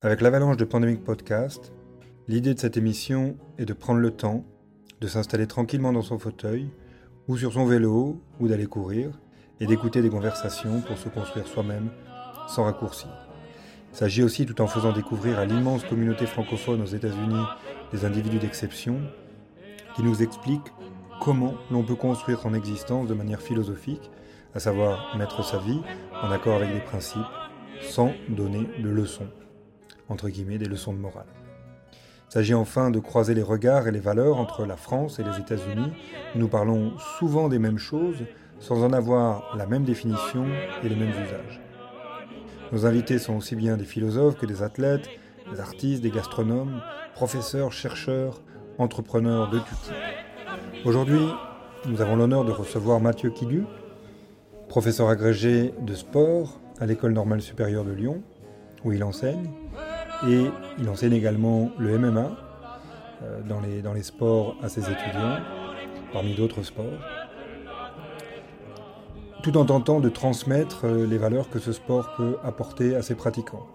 Avec l'avalanche de Pandemic Podcast, l'idée de cette émission est de prendre le temps de s'installer tranquillement dans son fauteuil ou sur son vélo ou d'aller courir et d'écouter des conversations pour se construire soi-même sans raccourci. Il s'agit aussi, tout en faisant découvrir à l'immense communauté francophone aux États-Unis des individus d'exception, qui nous expliquent comment l'on peut construire son existence de manière philosophique, à savoir mettre sa vie en accord avec des principes sans donner de leçons entre guillemets, des leçons de morale. Il s'agit enfin de croiser les regards et les valeurs entre la France et les États-Unis. Nous parlons souvent des mêmes choses sans en avoir la même définition et les mêmes usages. Nos invités sont aussi bien des philosophes que des athlètes, des artistes, des gastronomes, professeurs, chercheurs, entrepreneurs de tout type. Aujourd'hui, nous avons l'honneur de recevoir Mathieu Kidu, professeur agrégé de sport à l'École normale supérieure de Lyon, où il enseigne, et il enseigne également le MMA euh, dans, les, dans les sports à ses étudiants, parmi d'autres sports, tout en tentant de transmettre euh, les valeurs que ce sport peut apporter à ses pratiquants.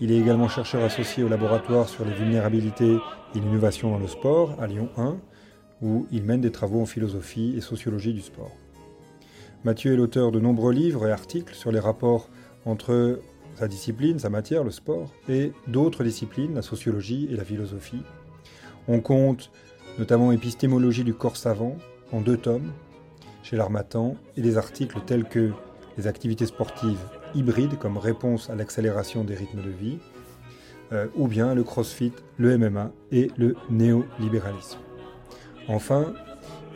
Il est également chercheur associé au laboratoire sur les vulnérabilités et l'innovation dans le sport à Lyon 1, où il mène des travaux en philosophie et sociologie du sport. Mathieu est l'auteur de nombreux livres et articles sur les rapports entre sa discipline, sa matière, le sport, et d'autres disciplines, la sociologie et la philosophie. On compte notamment Épistémologie du corps savant en deux tomes chez l'Armatan et des articles tels que les activités sportives hybrides comme réponse à l'accélération des rythmes de vie, euh, ou bien le crossfit, le MMA et le néolibéralisme. Enfin,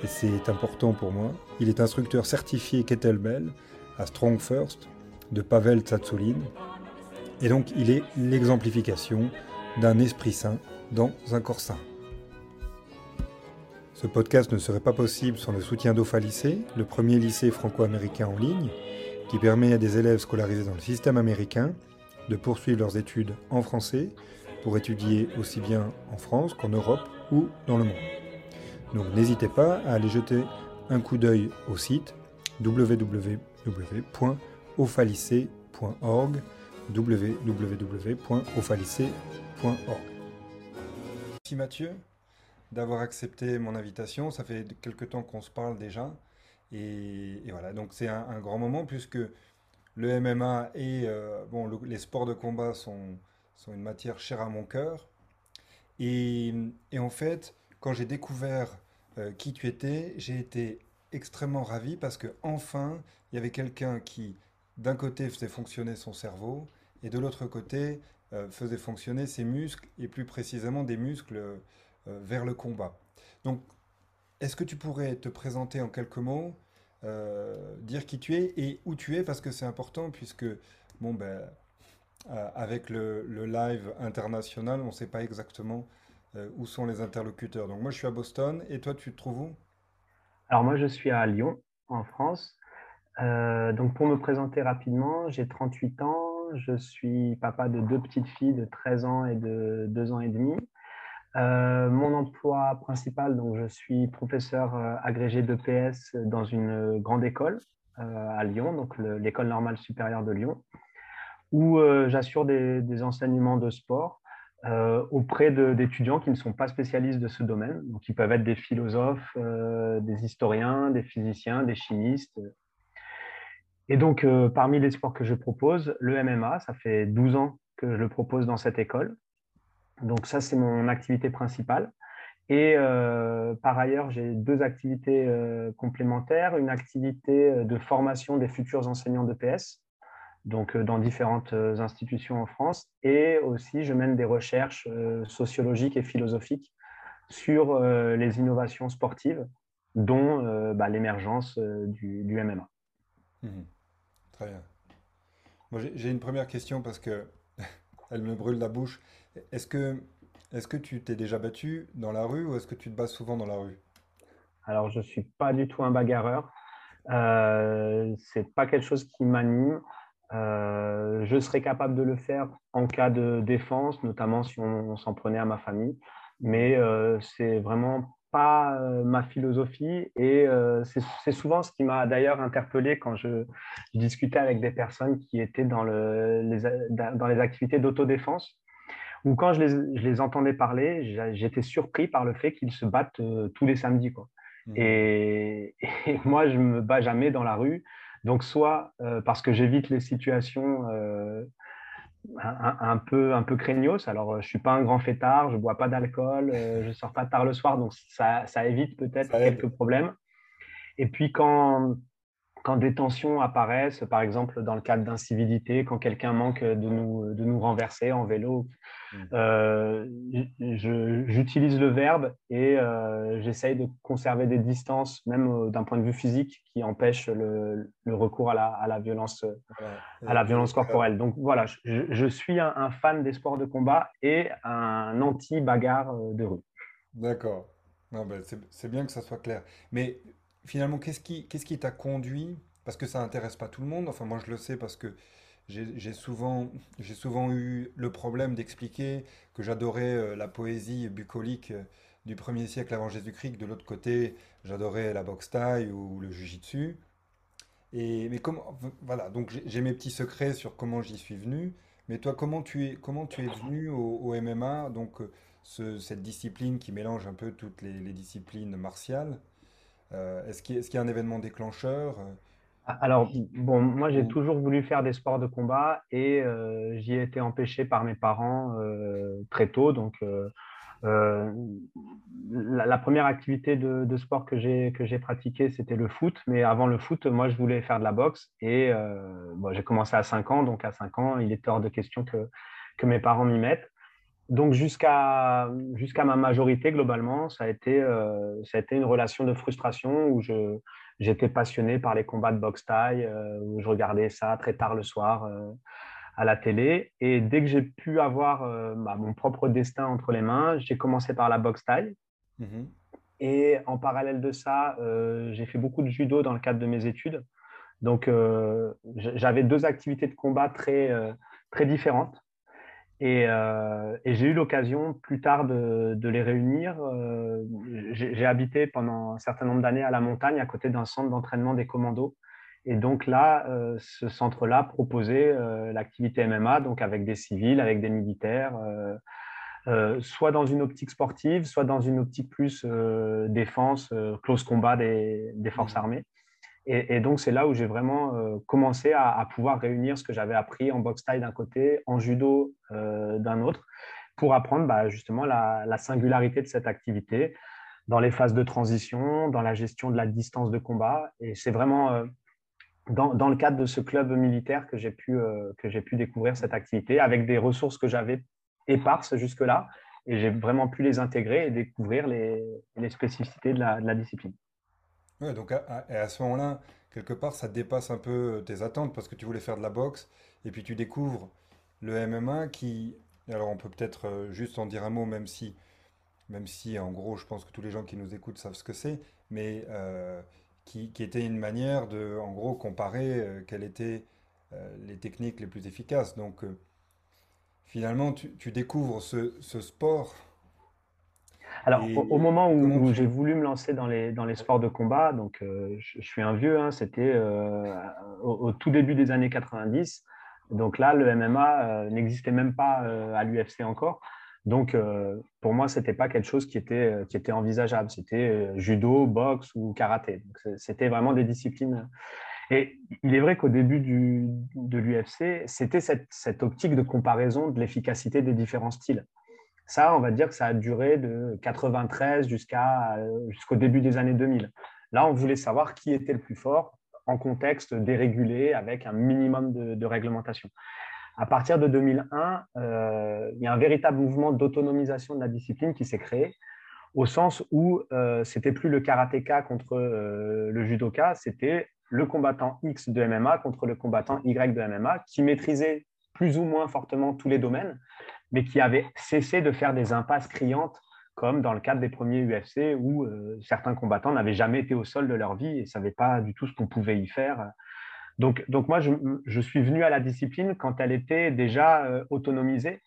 et c'est important pour moi, il est instructeur certifié kettlebell à Strong First de Pavel Tsatsoulin et donc il est l'exemplification d'un esprit saint dans un corps saint. Ce podcast ne serait pas possible sans le soutien d'OFA Lycée, le premier lycée franco-américain en ligne, qui permet à des élèves scolarisés dans le système américain de poursuivre leurs études en français pour étudier aussi bien en France qu'en Europe ou dans le monde. Donc n'hésitez pas à aller jeter un coup d'œil au site www.ofalycée.org www.ofalicé.org. Merci Mathieu d'avoir accepté mon invitation. Ça fait quelque temps qu'on se parle déjà. Et, voilà, donc c'est un, grand moment puisque le MMA et euh, bon, les sports de combat sont, sont une matière chère à mon cœur. Et, en fait, quand j'ai découvert euh, qui tu étais, j'ai été extrêmement ravi parce que enfin, il y avait quelqu'un qui d'un côté faisait fonctionner son cerveau et de l'autre côté euh, faisait fonctionner ses muscles et plus précisément des muscles euh, vers le combat. Donc, est-ce que tu pourrais te présenter en quelques mots, euh, dire qui tu es et où tu es parce que c'est important puisque bon ben avec le, le, live international, on ne sait pas exactement où sont les interlocuteurs. Donc moi je suis à Boston et toi tu te trouves où? Alors moi je suis à Lyon en France. Euh, donc pour me présenter rapidement, j'ai 38 ans, je suis papa de deux petites filles de 13 ans et de 2 ans et demi. Euh, mon emploi principal, donc je suis professeur euh, agrégé d'EPS dans une grande école à Lyon, donc l'école normale supérieure de Lyon, où j'assure des, enseignements de sport auprès d'étudiants qui ne sont pas spécialistes de ce domaine, donc qui peuvent être des philosophes, des historiens, des physiciens, des chimistes, et donc, euh, parmi les sports que je propose, le MMA, ça fait 12 ans que je le propose dans cette école. Donc ça, c'est mon activité principale. Et euh, par ailleurs, j'ai deux activités euh, complémentaires. Une activité de formation des futurs enseignants de PS, donc dans différentes institutions en France. Et aussi, je mène des recherches sociologiques et philosophiques sur les innovations sportives, dont bah, l'émergence du, MMA. Moi, j'ai une première question parce que elle me brûle la bouche. Est-ce que, est que tu t'es déjà battu dans la rue ou est-ce que tu te bats souvent dans la rue? Alors, je ne suis pas du tout un bagarreur. Euh, c'est pas quelque chose qui m'anime. Euh, je serais capable de le faire en cas de défense, notamment si on, s'en prenait à ma famille. Mais euh, c'est vraiment pas euh, ma philosophie et euh, c'est souvent ce qui m'a d'ailleurs interpellé quand je, discutais avec des personnes qui étaient dans, le, les, dans les activités d'autodéfense ou quand je les, entendais parler, j'étais surpris par le fait qu'ils se battent tous les samedis. Quoi. Mmh. Et, moi, je ne me bats jamais dans la rue. Donc, soit parce que j'évite les situations un, peu, un peu craignos. Alors, je ne suis pas un grand fêtard, je ne bois pas d'alcool, je ne sors pas tard le soir, donc ça, ça évite peut-être quelques problèmes. Et puis, quand, quand des tensions apparaissent, par exemple dans le cadre d'incivilité, quand quelqu'un manque de nous, de nous renverser en vélo, mmh. euh, j'utilise le verbe et euh, j'essaye de conserver des distances, même euh, d'un point de vue physique, qui empêchent le, recours à la, à la violence, à la violence corporelle. Donc voilà, je, suis un, fan des sports de combat et un anti-bagarre de rue. D'accord. Ben, c'est bien que ça soit clair. Mais finalement, qu'est-ce qui qu'est-ce t'a conduit? Parce que ça n'intéresse pas tout le monde. Enfin, moi, je le sais parce que j'ai souvent, souvent eu le problème d'expliquer que j'adorais euh, la poésie bucolique euh, du 1er siècle avant Jésus-Christ. De l'autre côté, j'adorais la boxe taille ou le jujitsu. Et mais comment voilà, donc j'ai mes petits secrets sur comment j'y suis venu. Mais toi, comment tu es, comment tu es venu au, MMA, donc euh, cette discipline qui mélange un peu toutes les disciplines martiales est-ce qu'il y, a un événement déclencheur euh, alors, bon, moi, j'ai toujours voulu faire des sports de combat et euh, j'y ai été empêché par mes parents très tôt. Donc, la, première activité de, sport que j'ai pratiquée, c'était le foot. Mais avant le foot, moi, je voulais faire de la boxe. Et j'ai commencé à 5 ans. Donc, à 5 ans, il était hors de question que, que mes parents m'y mettent donc jusqu'à jusqu'à ma majorité globalement, ça a été euh, ça a été une relation de frustration où je j'étais passionné par les combats de boxe taille, euh, où je regardais ça très tard le soir euh, à la télé. Et dès que j'ai pu avoir bah, mon propre destin entre les mains, j'ai commencé par la boxe taille. Mmh Et en parallèle de ça, j'ai fait beaucoup de judo dans le cadre de mes études. Donc j'avais deux activités de combat très très différentes. Euh, et, j'ai eu l'occasion plus tard de, les réunir. Euh, j'ai habité pendant un certain nombre d'années à la montagne, à côté d'un centre d'entraînement des commandos. Et donc là, euh, ce centre-là proposait l'activité MMA, donc avec des civils, avec des militaires, soit dans une optique sportive, soit dans une optique plus défense, close combat des forces mmh. armées. Et, donc, c'est là où j'ai vraiment euh, commencé à, pouvoir réunir ce que j'avais appris en boxe taille d'un côté, en judo euh, d'un autre, pour apprendre bah, justement la, singularité de cette activité dans les phases de transition, dans la gestion de la distance de combat. Et c'est vraiment euh, dans, le cadre de ce club militaire que j'ai pu, que pu découvrir cette activité avec des ressources que j'avais éparses jusque-là. Et j'ai vraiment pu les intégrer et découvrir les, spécificités de la discipline. Donc à, à ce moment-là, quelque part, ça dépasse un peu tes attentes parce que tu voulais faire de la boxe et puis tu découvres le MMA qui, alors on peut peut-être euh, juste en dire un mot, même si, même si en gros, je pense que tous les gens qui nous écoutent savent ce que c'est, mais euh, qui, était une manière de, en gros, comparer euh, quelles étaient les techniques les plus efficaces. Donc finalement, tu, découvres ce sport alors, au, moment où, j'ai voulu me lancer dans les, dans les sports de combat, donc euh, je, suis un vieux, hein, c'était euh, au, tout début des années 90. Donc là, le MMA euh, n'existait même pas à l'UFC encore. Donc, pour moi, ce n'était pas quelque chose qui était, qui était envisageable. C'était judo, boxe ou karaté. C'était vraiment des disciplines. Et il est vrai qu'au début du, de l'UFC, c'était cette, cette optique de comparaison de l'efficacité des différents styles. Ça, on va dire que ça a duré de 93 jusqu'à, euh, jusqu'au début des années 2000. Là, on voulait savoir qui était le plus fort en contexte dérégulé avec un minimum de, réglementation. À partir de 2001, euh, il y a un véritable mouvement d'autonomisation de la discipline qui s'est créé, au sens où euh, c'était plus le karatéka contre euh, le judoka, c'était le combattant X de MMA contre le combattant Y de MMA qui maîtrisait plus ou moins fortement tous les domaines, mais qui avait cessé de faire des impasses criantes, comme dans le cadre des premiers UFC, où euh, certains combattants n'avaient jamais été au sol de leur vie et ne savaient pas du tout ce qu'on pouvait y faire. Donc, donc moi, je, suis venu à la discipline quand elle était déjà euh, autonomisée,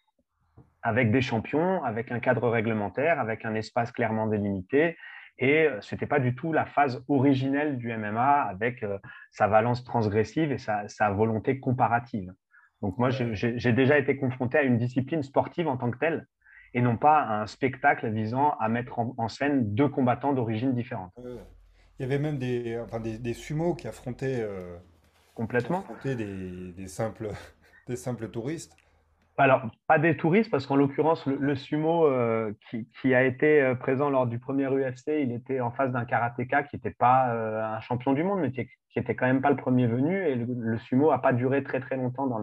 avec des champions, avec un cadre réglementaire, avec un espace clairement délimité. Et euh, ce n'était pas du tout la phase originelle du MMA avec sa valence transgressive et sa volonté comparative. Donc moi, j'ai déjà été confronté à une discipline sportive en tant que telle, et non pas à un spectacle visant à mettre en, scène deux combattants d'origine différente. Il y avait même des, enfin, des, sumos qui affrontaient, euh, Complètement. des, simples, des simples touristes. Alors, pas des touristes, parce qu'en l'occurrence, le, sumo euh, qui, a été euh, présent lors du premier UFC, il était en face d'un karatéka qui n'était pas euh, un champion du monde, mais qui, n'était quand même pas le premier venu. Et le, sumo n'a pas duré très très longtemps dans,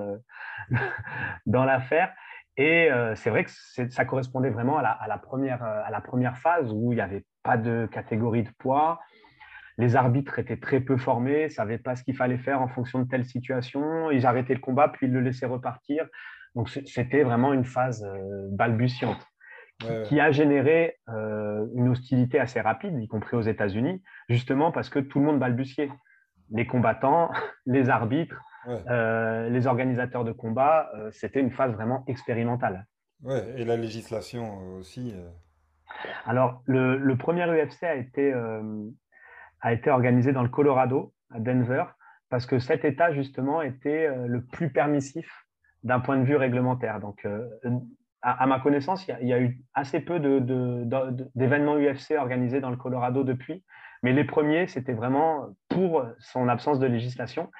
dans l'affaire. Et c'est vrai que ça correspondait vraiment à la, première, à la première phase où il n'y avait pas de catégorie de poids. Les arbitres étaient très peu formés, ne savaient pas ce qu'il fallait faire en fonction de telle situation. Ils arrêtaient le combat, puis ils le laissaient repartir. Donc c'était vraiment une phase euh, balbutiante qui, a généré euh, une hostilité assez rapide, y compris aux États-Unis, justement parce que tout le monde balbutiait. Les combattants, les arbitres, euh, les organisateurs de combat, c'était une phase vraiment expérimentale. Ouais, et la législation aussi. Alors, le, premier UFC a été, a été organisé dans le Colorado, à Denver, parce que cet État, justement, était le plus permissif d'un point de vue réglementaire. Donc, euh, à, ma connaissance, il y, a, eu assez peu d'événements UFC organisés dans le Colorado depuis, mais les premiers, c'était vraiment pour son absence de législation.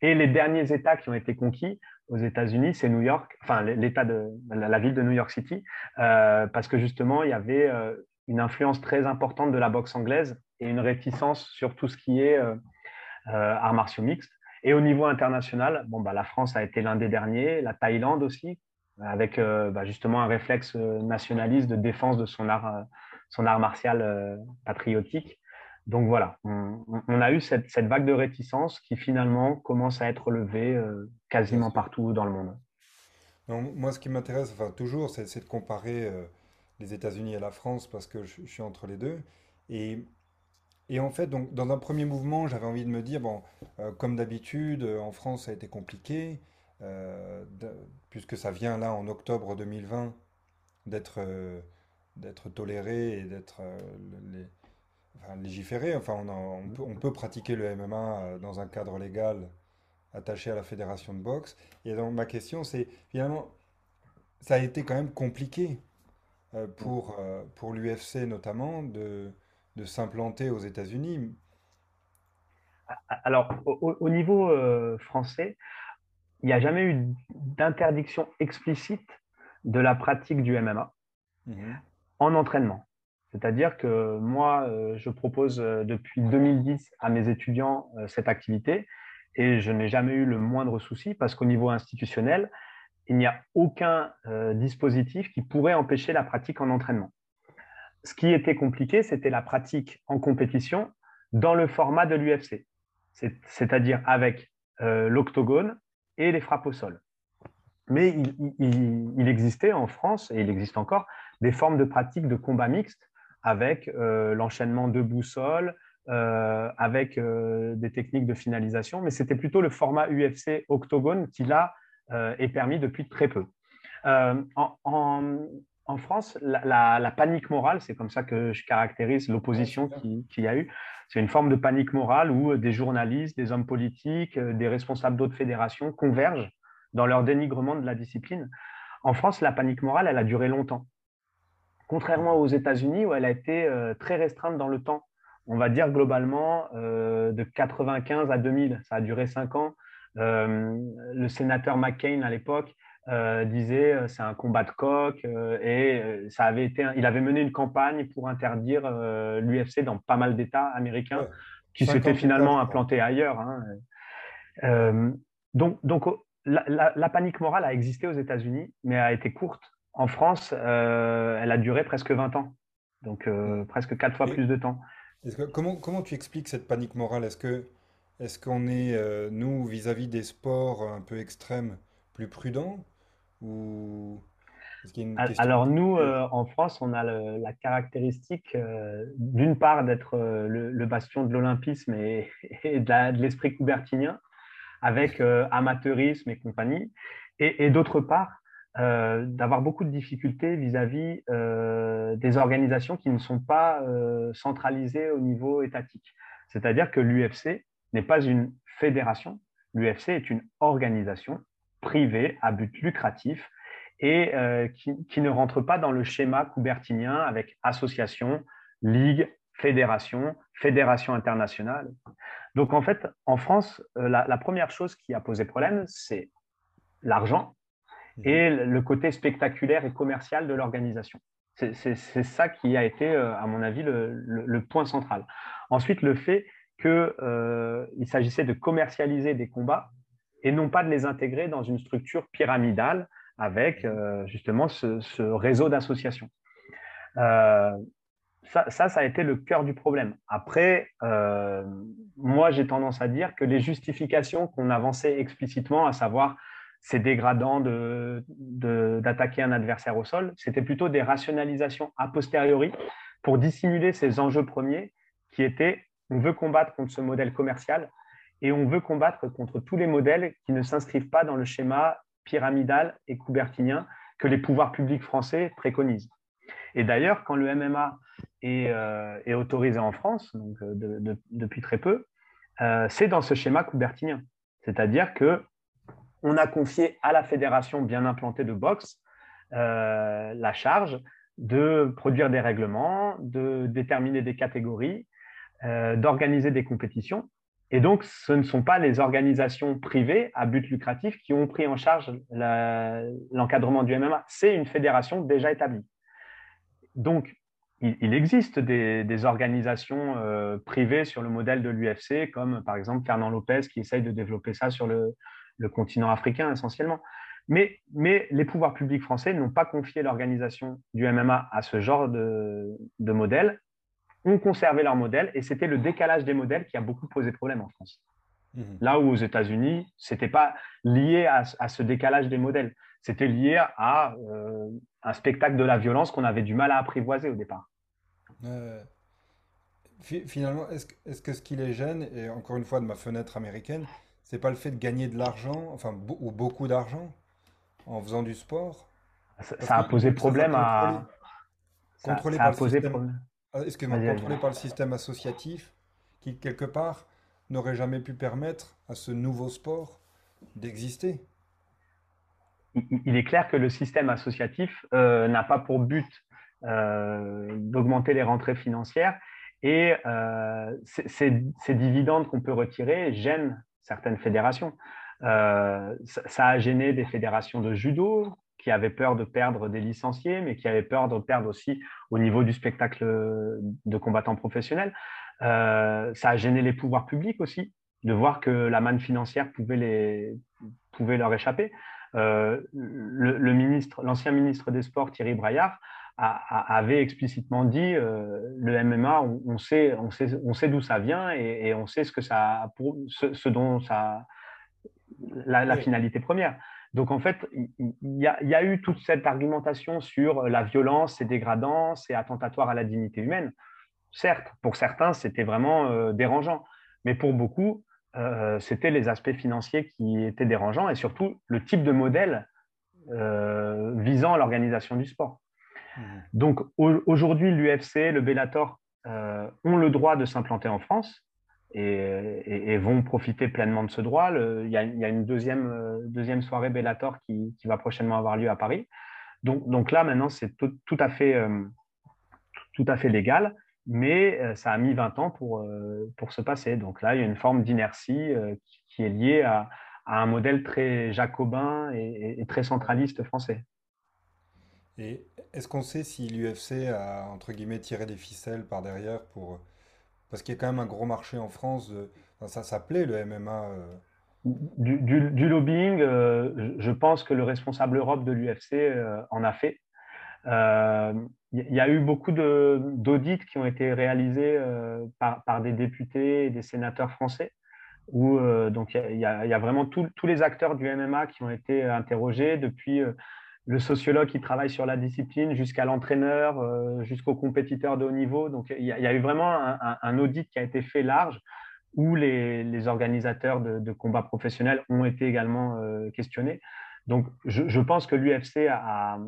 Et les derniers États qui ont été conquis aux États-Unis, c'est New York, enfin l'État de la, ville de New York City, euh, parce que justement, il y avait euh, une influence très importante de la boxe anglaise et une réticence sur tout ce qui est arts martiaux mixtes. Et au niveau international, bon, bah, la France a été l'un des derniers, la Thaïlande aussi, avec euh, bah, justement un réflexe euh, nationaliste de défense de son art, euh, son art martial patriotique. Donc voilà, on, a eu cette, cette, vague de réticence qui finalement commence à être levée quasiment partout dans le monde. moi, ce qui m'intéresse enfin, toujours, c'est de comparer les États-Unis et la France parce que je, je, suis entre les deux. Et et en fait, donc, dans un premier mouvement, j'avais envie de me dire, bon, euh, comme d'habitude, euh, en France, ça a été compliqué, euh, puisque ça vient là en octobre 2020 d'être d'être toléré et d'être légiféré. Enfin, on, peut, on, peut, pratiquer le MMA dans un cadre légal attaché à la fédération de boxe. Et donc, ma question, c'est finalement, ça a été quand même compliqué pour, pour l'UFC notamment de de s'implanter aux États-Unis Alors, au, niveau euh, français, il n'y a jamais eu d'interdiction explicite de la pratique du MMA mhm. en entraînement. C'est-à-dire que moi, euh, je propose euh, depuis 2010 à mes étudiants cette activité et je n'ai jamais eu le moindre souci parce qu'au niveau institutionnel, il n'y a aucun dispositif qui pourrait empêcher la pratique en entraînement ce qui était compliqué, c'était la pratique en compétition dans le format de l'UFC, c'est-à-dire avec euh, l'octogone et les frappes au sol. Mais il, existait en France, et il existe encore, des formes de pratique de combat mixte avec euh, l'enchaînement debout-sol, euh, avec des techniques de finalisation, mais c'était plutôt le format UFC octogone qui, là, est permis depuis très peu. en France, la, panique morale, c'est comme ça que je caractérise l'opposition qu'il qui y a eu. C'est une forme de panique morale où euh, des journalistes, des hommes politiques, euh, des responsables d'autres fédérations convergent dans leur dénigrement de la discipline. En France, la panique morale, elle a duré longtemps. Contrairement aux États-Unis, où elle a été euh, très restreinte dans le temps. On va dire globalement de 95 à 2000. Ça a duré cinq ans. le sénateur McCain, à l'époque, euh, disait euh, c'est un combat de coq euh, et ça avait été, il avait mené une campagne pour interdire l'UFC dans pas mal d'États américains qui s'étaient finalement implantés ailleurs. Hein. donc, donc la, panique morale a existé aux États-Unis, mais a été courte. En France, elle a duré presque 20 ans, donc presque quatre fois plus de temps. comment, comment tu expliques cette panique morale? Est-ce que est-ce qu'on est, nous, vis-à-vis -vis des sports un peu extrêmes, plus prudents? Alors nous, euh, en France, on a la caractéristique, euh, d'une part, d'être euh, le, bastion de l'olympisme et, de l'esprit coubertinien, avec amateurisme et compagnie, et, d'autre part, d'avoir beaucoup de difficultés vis-à-vis des organisations qui ne sont pas centralisées au niveau étatique. C'est-à-dire que l'UFC n'est pas une fédération, l'UFC est une organisation privées à but lucratif et qui, ne rentrent pas dans le schéma coubertinien avec association, ligue, fédération, fédération internationale. Donc en fait, en France, la première chose qui a posé problème, c'est l'argent Mhm. et le côté spectaculaire et commercial de l'organisation. C'est ça qui a été, euh, à mon avis, le, point central. Ensuite, le fait qu'il euh, s'agissait de commercialiser des combats et non pas de les intégrer dans une structure pyramidale avec euh, justement ce, réseau d'associations. ça, ça, a été le cœur du problème. Après, moi, j'ai tendance à dire que les justifications qu'on avançait explicitement, à savoir c'est dégradant d'attaquer un adversaire au sol. C'était plutôt des rationalisations a posteriori pour dissimuler ces enjeux premiers qui étaient on veut combattre contre ce modèle commercial et on veut combattre contre tous les modèles qui ne s'inscrivent pas dans le schéma pyramidal et coubertinien que les pouvoirs publics français préconisent. Et d'ailleurs, quand le MMA est, euh, autorisé en France, donc euh, depuis très peu, euh, c'est dans ce schéma coubertinien. C'est-à-dire que on a confié à la fédération bien implantée de boxe la charge de produire des règlements, de déterminer des catégories, d'organiser des compétitions. Et donc, ce ne sont pas les organisations privées à but lucratif qui ont pris en charge l'encadrement du MMA, c'est une fédération déjà établie. Donc, il, existe des, organisations euh, privées sur le modèle de l'UFC, comme par exemple Fernand Lopez qui essaye de développer ça sur le, continent africain essentiellement. Mais, les pouvoirs publics français n'ont pas confié l'organisation du MMA à ce genre de modèle, ont conservé leur modèle, et c'était le décalage des modèles qui a beaucoup posé problème en France. Mmh. Là où aux États-Unis, ce n'était pas lié à, ce décalage des modèles, c'était lié à euh, un spectacle de la violence qu'on avait du mal à apprivoiser au départ. finalement, est-ce est que ce qui les gêne, et encore une fois de ma fenêtre américaine, c'est pas le fait de gagner de l'argent, enfin, ou beaucoup d'argent en faisant du sport? Ça, a posé problème à. Contrôlé par le système... Ah, contrôlé par le système associatif qui, quelque part, n'aurait jamais pu permettre à ce nouveau sport d'exister? Il est clair que le système associatif euh, n'a pas pour but euh, d'augmenter les rentrées financières et euh, ces dividendes qu'on peut retirer gênent certaines fédérations. Euh, ça, a gêné des fédérations de judo qui avaient peur de perdre des licenciés, mais qui avaient peur de perdre aussi au niveau du spectacle de combattants professionnels. Euh, ça a gêné les pouvoirs publics aussi, de voir que la manne financière pouvait, les, pouvait leur échapper. Euh, le, ministre, l'ancien ministre des Sports, Thierry Braillard, avait explicitement dit le MMA, on, sait, on sait, on sait d'où ça vient et, on sait ce que ça, pour, ce, dont ça, la, finalité première. Donc en fait, il y, a, eu toute cette argumentation sur la violence, c'est dégradant, c'est attentatoire à la dignité humaine. Certes, pour certains, c'était vraiment dérangeant, mais pour beaucoup, c'était les aspects financiers qui étaient dérangeants et surtout le type de modèle visant l'organisation du sport. Mmh. Donc aujourd'hui, l'UFC, le Bellator euh, ont le droit de s'implanter en France et, vont profiter pleinement de ce droit. il, y a, une deuxième, euh, deuxième soirée Bellator qui, va prochainement avoir lieu à Paris. Donc, donc là, maintenant, c'est tout, à fait, euh, tout à fait légal, mais ça a mis 20 ans pour, pour se passer. Donc là, il y a une forme d'inertie qui, est liée à, un modèle très jacobin et très centraliste français. Et est-ce qu'on sait si l'UFC a, entre guillemets, tiré des ficelles par derrière pour... Parce qu'il y a quand même un gros marché en France, ça s'appelait le MMA. Euh. Du, lobbying, euh, je pense que le responsable Europe de l'UFC euh, en a fait. Il y a eu beaucoup d'audits qui ont été réalisés par, des députés et des sénateurs français, où donc il y, a vraiment tous les acteurs du MMA qui ont été interrogés depuis le sociologue qui travaille sur la discipline jusqu'à l'entraîneur, euh, jusqu'au compétiteur de haut niveau. Donc, il y, a eu vraiment un, audit qui a été fait large où les, organisateurs de, combats professionnels ont été également euh, questionnés. Donc, je, pense que l'UFC a,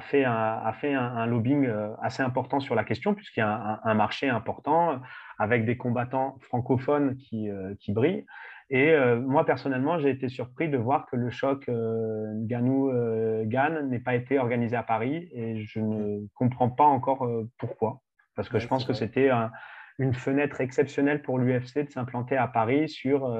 fait, un, lobbying euh, assez important sur la question, puisqu'il y a un, marché important avec des combattants francophones qui brillent. Et moi, personnellement, j'ai été surpris de voir que le choc Ganou-Gann n'ait pas été organisé à Paris et je ne comprends pas encore pourquoi. Parce que je pense que c'était une fenêtre exceptionnelle pour l'UFC de s'implanter à Paris sur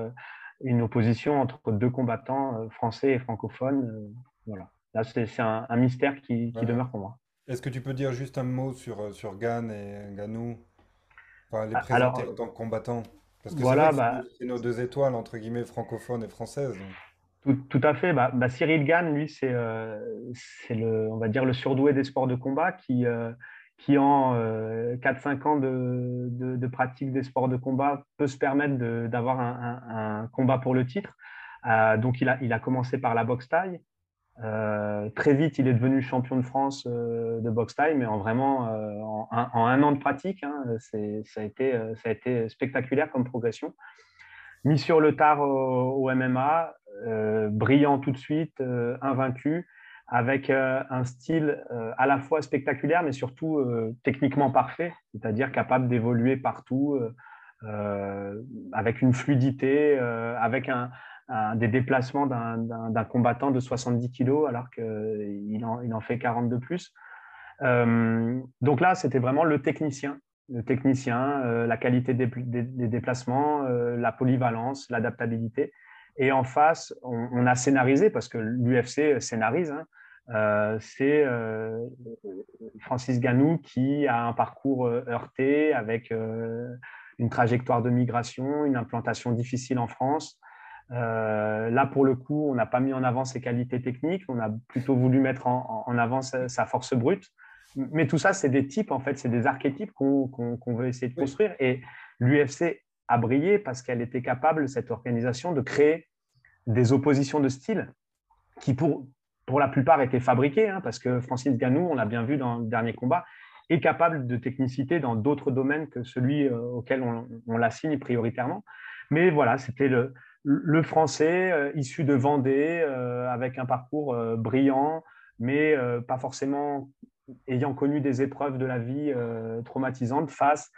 une opposition entre deux combattants français et francophones. voilà. Là, c'est un, mystère qui, demeure pour moi. Est-ce que tu peux dire juste un mot sur, sur Gann et Ganou enfin, Les ah, présenter en tant que combattants Parce que voilà, bah c'est nos deux étoiles, entre guillemets, francophones et françaises. Tout, à fait. Bah, bah, Cyril Gann, lui, c'est le, on va dire, le surdoué des sports de combat qui, qui en 4-5 euh, ans de, pratique des sports de combat, peut se permettre d'avoir un, combat pour le titre. Euh, donc, il a, il a, commencé par la boxe taille. Euh, très vite, il est devenu champion de France de boxe taille, mais en vraiment en un, an de pratique, hein, ça, a été, ça a été spectaculaire comme progression. Mis sur le tard au MMA, brillant tout de suite, invaincu avec euh, un style euh, à la fois spectaculaire, mais surtout euh, techniquement parfait, c'est-à-dire capable d'évoluer partout, avec une fluidité, avec un, des déplacements d'un combattant de 70 kg, alors qu'il en, fait 40 de plus. donc là, c'était vraiment le technicien, le technicien, la qualité des, déplacements, la polyvalence, l'adaptabilité. Et en face, on, a scénarisé, parce que l'UFC scénarise, hein, euh, c'est euh, Francis Ganou qui a un parcours euh, heurté avec une trajectoire de migration, une implantation difficile en France. Là, pour le coup, on n'a pas mis en avant ses qualités techniques, on a plutôt voulu mettre en, avant sa, force brute. Mais tout ça, c'est des types, en fait, c'est des archétypes qu'on veut essayer de construire. Et l'UFC a brillé parce qu'elle était capable, cette organisation, de créer des oppositions de style qui, pour, pour la plupart étaient fabriqués, hein, parce que Francis Ganou, on l'a bien vu dans le dernier combat, est capable de technicité dans d'autres domaines que celui euh, auquel on, l'assigne prioritairement. Mais voilà, c'était le, le, français euh, issu de Vendée, euh, avec un parcours brillant, mais pas forcément ayant connu des épreuves de la vie traumatisantes face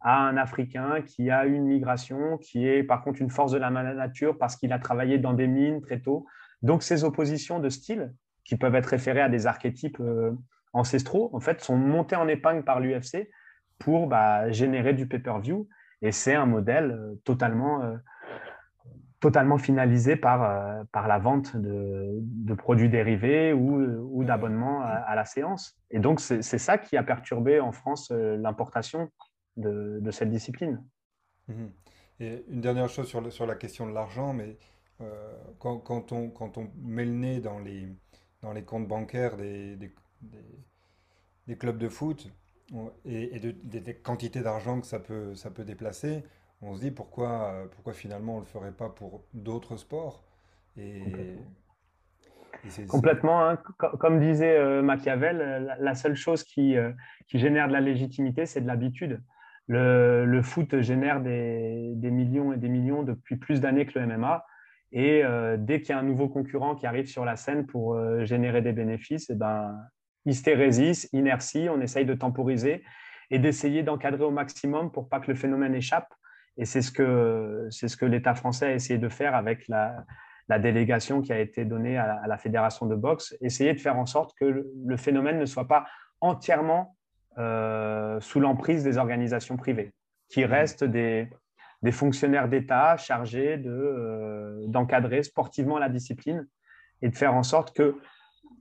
à un Africain qui a une migration, qui est par contre une force de la nature parce qu'il a travaillé dans des mines très tôt. Donc ces oppositions de style, qui peuvent être référées à des archétypes euh, ancestraux, en fait, sont montées en épingle par l'UFC pour bah, générer du pay-per-view. Et c'est un modèle euh, totalement, euh, totalement finalisé par, par la vente de, produits dérivés ou, ou d'abonnements à, la séance. Et donc, c'est ça qui a perturbé en France l'importation de, de, cette discipline. Mmh Et une dernière chose sur, sur la question de l'argent, mais euh, quand, quand, on, quand on met le nez dans les, dans les comptes bancaires des, des, des, clubs de foot et, des quantités d'argent que ça peut, ça peut déplacer, on se dit pourquoi, pourquoi finalement on ne le ferait pas pour d'autres sports et, Complètement. Hein. Comme disait euh, Machiavel, la, seule chose qui, euh, qui, génère de la légitimité, c'est de l'habitude. Le, le, foot génère des, des, millions et des millions depuis plus d'années que le MMA. Et euh, dès qu'il y a un nouveau concurrent qui arrive sur la scène pour euh, générer des bénéfices, et eh ben, hystérésis, inertie, on essaye de temporiser et d'essayer d'encadrer au maximum pour pas que le phénomène échappe. Et c'est ce que, c'est ce que l'État français a essayé de faire avec la, la délégation qui a été donnée à la, fédération de boxe, essayer de faire en sorte que le, phénomène ne soit pas entièrement euh, sous l'emprise des organisations privées, qui mmh. restent des, des fonctionnaires d'État chargés euh, d'encadrer sportivement la discipline et de faire en sorte que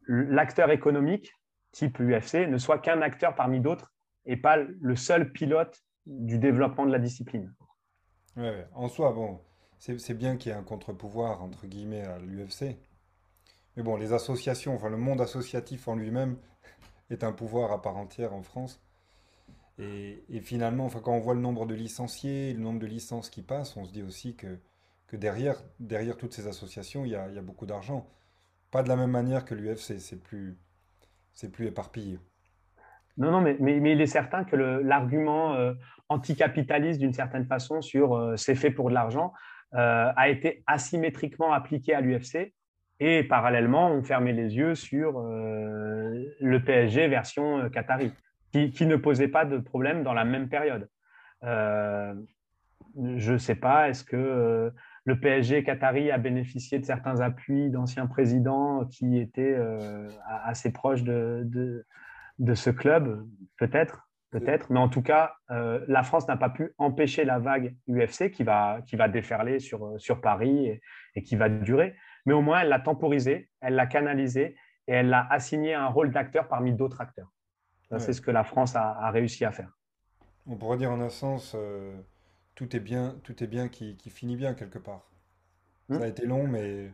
l'acteur économique, type UFC, ne soit qu'un acteur parmi d'autres et pas le seul pilote du développement de la discipline. En soi, bon, c'est bien qu'il y ait un contre-pouvoir, entre guillemets, à l'UFC. Mais bon, les associations, enfin le monde associatif en lui-même est un pouvoir à part entière en France. Et, finalement, quand on voit le nombre de licenciés, le nombre de licences qui passent, on se dit aussi que, que derrière, derrière toutes ces associations, il y a, il y a beaucoup d'argent. Pas de la même manière que l'UFC, c'est plus, c'est plus éparpillé. Non, non, mais, il est certain que l'argument euh, anticapitaliste, d'une certaine façon, sur euh, c'est fait pour de l'argent, euh, a été asymétriquement appliqué à l'UFC. Et parallèlement, on fermait les yeux sur le PSG version Qatari qui, ne posait pas de problème dans la même période. Je ne sais pas, est-ce que le PSG qatari a bénéficié de certains appuis d'anciens présidents qui étaient assez proches de, ce club, peut-être. Peut-être, mais en tout cas, la France n'a pas pu empêcher la vague UFC qui va, qui va déferler sur, sur Paris et, et qui va durer. Mais au moins, elle l'a temporisé, elle l'a canalisé et elle l'a assigné un rôle d'acteur parmi d'autres acteurs. C'est ce que la France a, réussi à faire. On pourrait dire en un sens, euh, tout est bien, tout est bien qui, finit bien quelque part. Ça a hmm. été long, mais...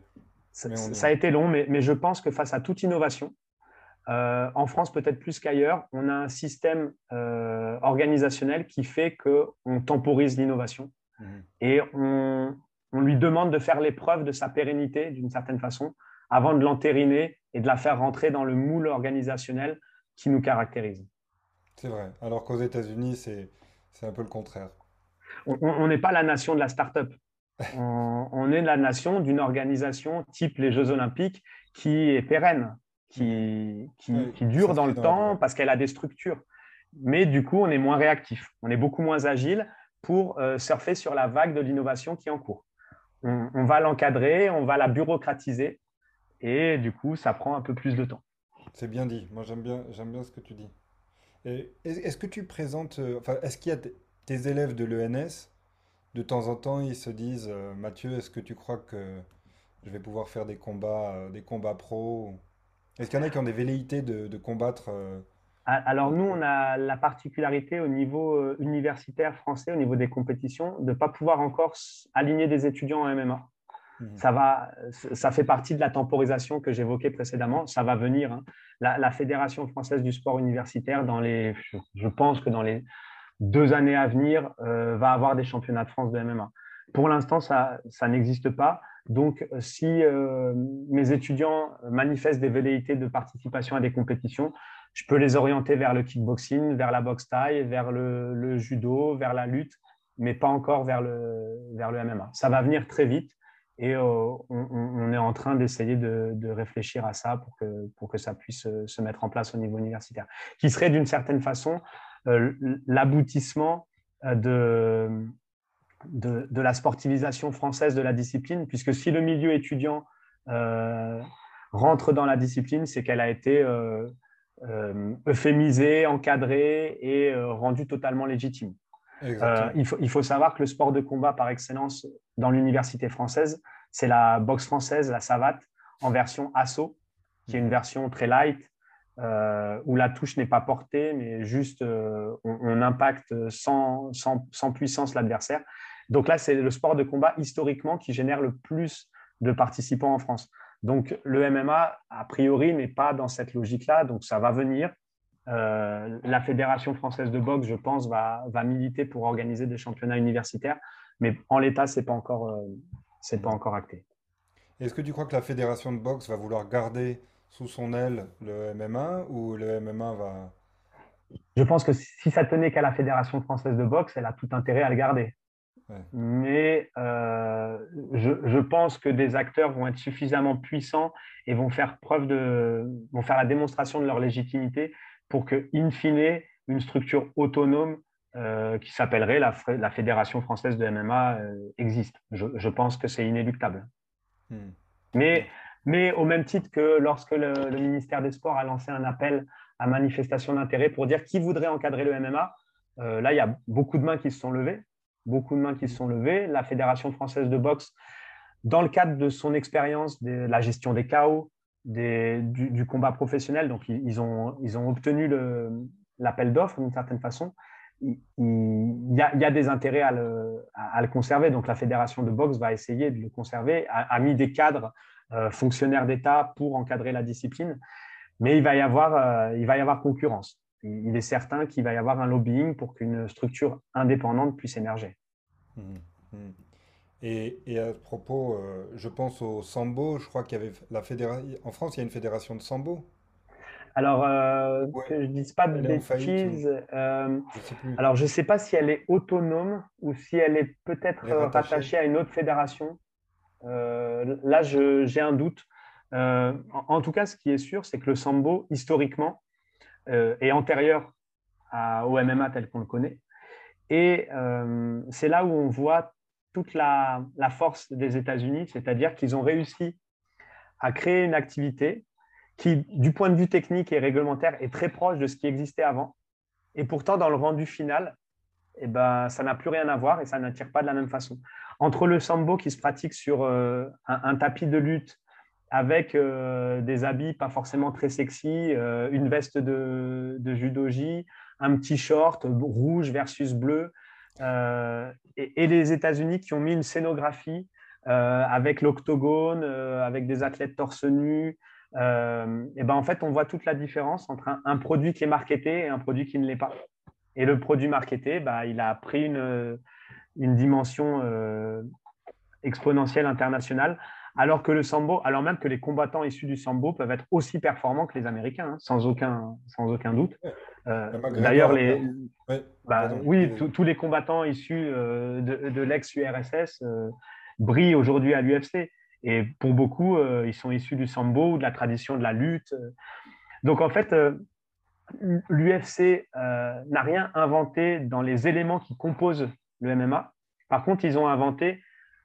Ça, a été long, mais, je pense que face à toute innovation, euh, en France peut-être plus qu'ailleurs, on a un système euh, organisationnel qui fait qu'on temporise l'innovation mmh. et on, on lui demande de faire l'épreuve de sa pérennité d'une certaine façon avant de l'entériner et de la faire rentrer dans le moule organisationnel qui nous caractérise. C'est vrai. Alors qu'aux États-Unis, c'est un peu le contraire. On n'est pas la nation de la start-up. on, est la nation d'une organisation type les Jeux Olympiques qui est pérenne, qui, qui, dure dans le temps parce qu'elle a des structures. Mais du coup, on est moins réactif, on est beaucoup moins agile pour euh, surfer sur la vague de l'innovation qui est en cours. on va l'encadrer, on va la bureaucratiser et du coup, ça prend un peu plus de temps. C'est bien dit. Moi, j'aime bien, j'aime bien ce que tu dis. Est-ce que tu présentes, euh, enfin, est-ce qu'il y a tes élèves de l'ENS, de temps en temps, ils se disent, euh, Mathieu, est-ce que tu crois que je vais pouvoir faire des combats, des combats pro Est-ce qu'il y en a qui ont des velléités de, combattre Alors nous, on a la particularité au niveau universitaire français, au niveau des compétitions, de ne pas pouvoir encore aligner des étudiants en MMA. Mhm. Ça, va, ça fait partie de la temporisation que j'évoquais précédemment. Ça va venir. Hein. La, Fédération française du sport universitaire, dans les, je, pense que dans les deux années à venir, euh, va avoir des championnats de France de MMA. Pour l'instant, ça, ça n'existe pas. Donc, si euh, mes étudiants manifestent des velléités de participation à des compétitions, je peux les orienter vers le kickboxing, vers la boxe taille, vers le, judo, vers la lutte, mais pas encore vers le, MMA. Ça va venir très vite. Et euh, on, est en train d'essayer de, réfléchir à ça pour que, pour que ça puisse euh, se mettre en place au niveau universitaire, qui serait d'une certaine façon euh, l'aboutissement de, de, la sportivisation française de la discipline, puisque si le milieu étudiant rentre dans la discipline, c'est qu'elle a été euphémisée, encadrée et rendue totalement légitime. Euh, il, faut, il, faut, savoir que le sport de combat par excellence dans l'université française, c'est la boxe française, la savate, en version assaut, qui est une version très light, euh, où la touche n'est pas portée, mais juste euh, on, impacte sans, sans, sans puissance l'adversaire. Donc là, c'est le sport de combat historiquement qui génère le plus de participants en France. Donc le MMA, a priori, n'est pas dans cette logique-là, donc ça va venir. Euh, la Fédération française de boxe, je pense, va, va, militer pour organiser des championnats universitaires, mais en l'état, ce n'est pas, encore, pas encore acté. Est-ce que tu crois que la Fédération de boxe va vouloir garder sous son aile le MMA ou le MMA va... Je pense que si ça tenait qu'à la Fédération française de boxe, elle a tout intérêt à le garder. Mais euh, je, je, pense que des acteurs vont être suffisamment puissants et vont faire preuve de, vont faire la démonstration de leur légitimité pour que, in fine, une structure autonome euh, qui s'appellerait la, la, Fédération française de MMA euh, existe. Je, pense que c'est inéluctable. Hmm. Mais, mais au même titre que lorsque le, ministère des Sports a lancé un appel à manifestation d'intérêt pour dire qui voudrait encadrer le MMA, euh, là, il y a beaucoup de mains qui se sont levées. Beaucoup de mains qui se sont levées. La Fédération française de boxe, dans le cadre de son expérience de la gestion des chaos, du, combat professionnel. Donc, ils, ont, ils ont obtenu l'appel d'offres d'une certaine façon. Il, y a, des intérêts à le, à, le, conserver. Donc, la fédération de boxe va essayer de le conserver, a, mis des cadres fonctionnaires d'État pour encadrer la discipline. Mais il va y avoir, euh, il va y avoir concurrence. Il, est certain qu'il va y avoir un lobbying pour qu'une structure indépendante puisse émerger. Mmh, mmh. Et, à ce propos, euh, je pense au sambo. Je crois qu'il y avait la fédération. En France, il y a une fédération de sambo. Alors, euh, que je ne dise pas de bêtises. Euh, alors, je ne sais pas si elle est autonome ou si elle est peut-être rattachée. à une autre fédération. Là, j'ai un doute. En, tout cas, ce qui est sûr, c'est que le sambo, historiquement, est antérieur au MMA tel qu'on le connaît. Et c'est là où on voit toute la, force des États-Unis, c'est-à-dire qu'ils ont réussi à créer une activité qui, du point de vue technique et réglementaire, est très proche de ce qui existait avant. Et pourtant, dans le rendu final, eh ben, ça n'a plus rien à voir et ça n'attire pas de la même façon. Entre le sambo qui se pratique sur euh, un, tapis de lutte avec euh, des habits pas forcément très sexy, euh, une veste de, de judoji, un petit short rouge versus bleu, et, les États-Unis qui ont mis une scénographie avec l'octogone, avec des athlètes torse nu. et ben en fait, on voit toute la différence entre un produit qui est marketé et un produit qui ne l'est pas. Et le produit marketé, bah, il a pris une, une dimension euh, exponentielle internationale, alors que le sambo, alors même que les combattants issus du sambo peuvent être aussi performants que les Américains, hein, sans, aucun, sans aucun doute. Euh, d'ailleurs, les, bah, oui, tous les combattants issus euh, de, de l'ex-URSS brillent aujourd'hui à l'UFC. Et pour beaucoup, ils sont issus du sambo ou de la tradition de la lutte. Donc en fait, l'UFC euh, n'a rien inventé dans les éléments qui composent le MMA. Par contre, ils ont inventé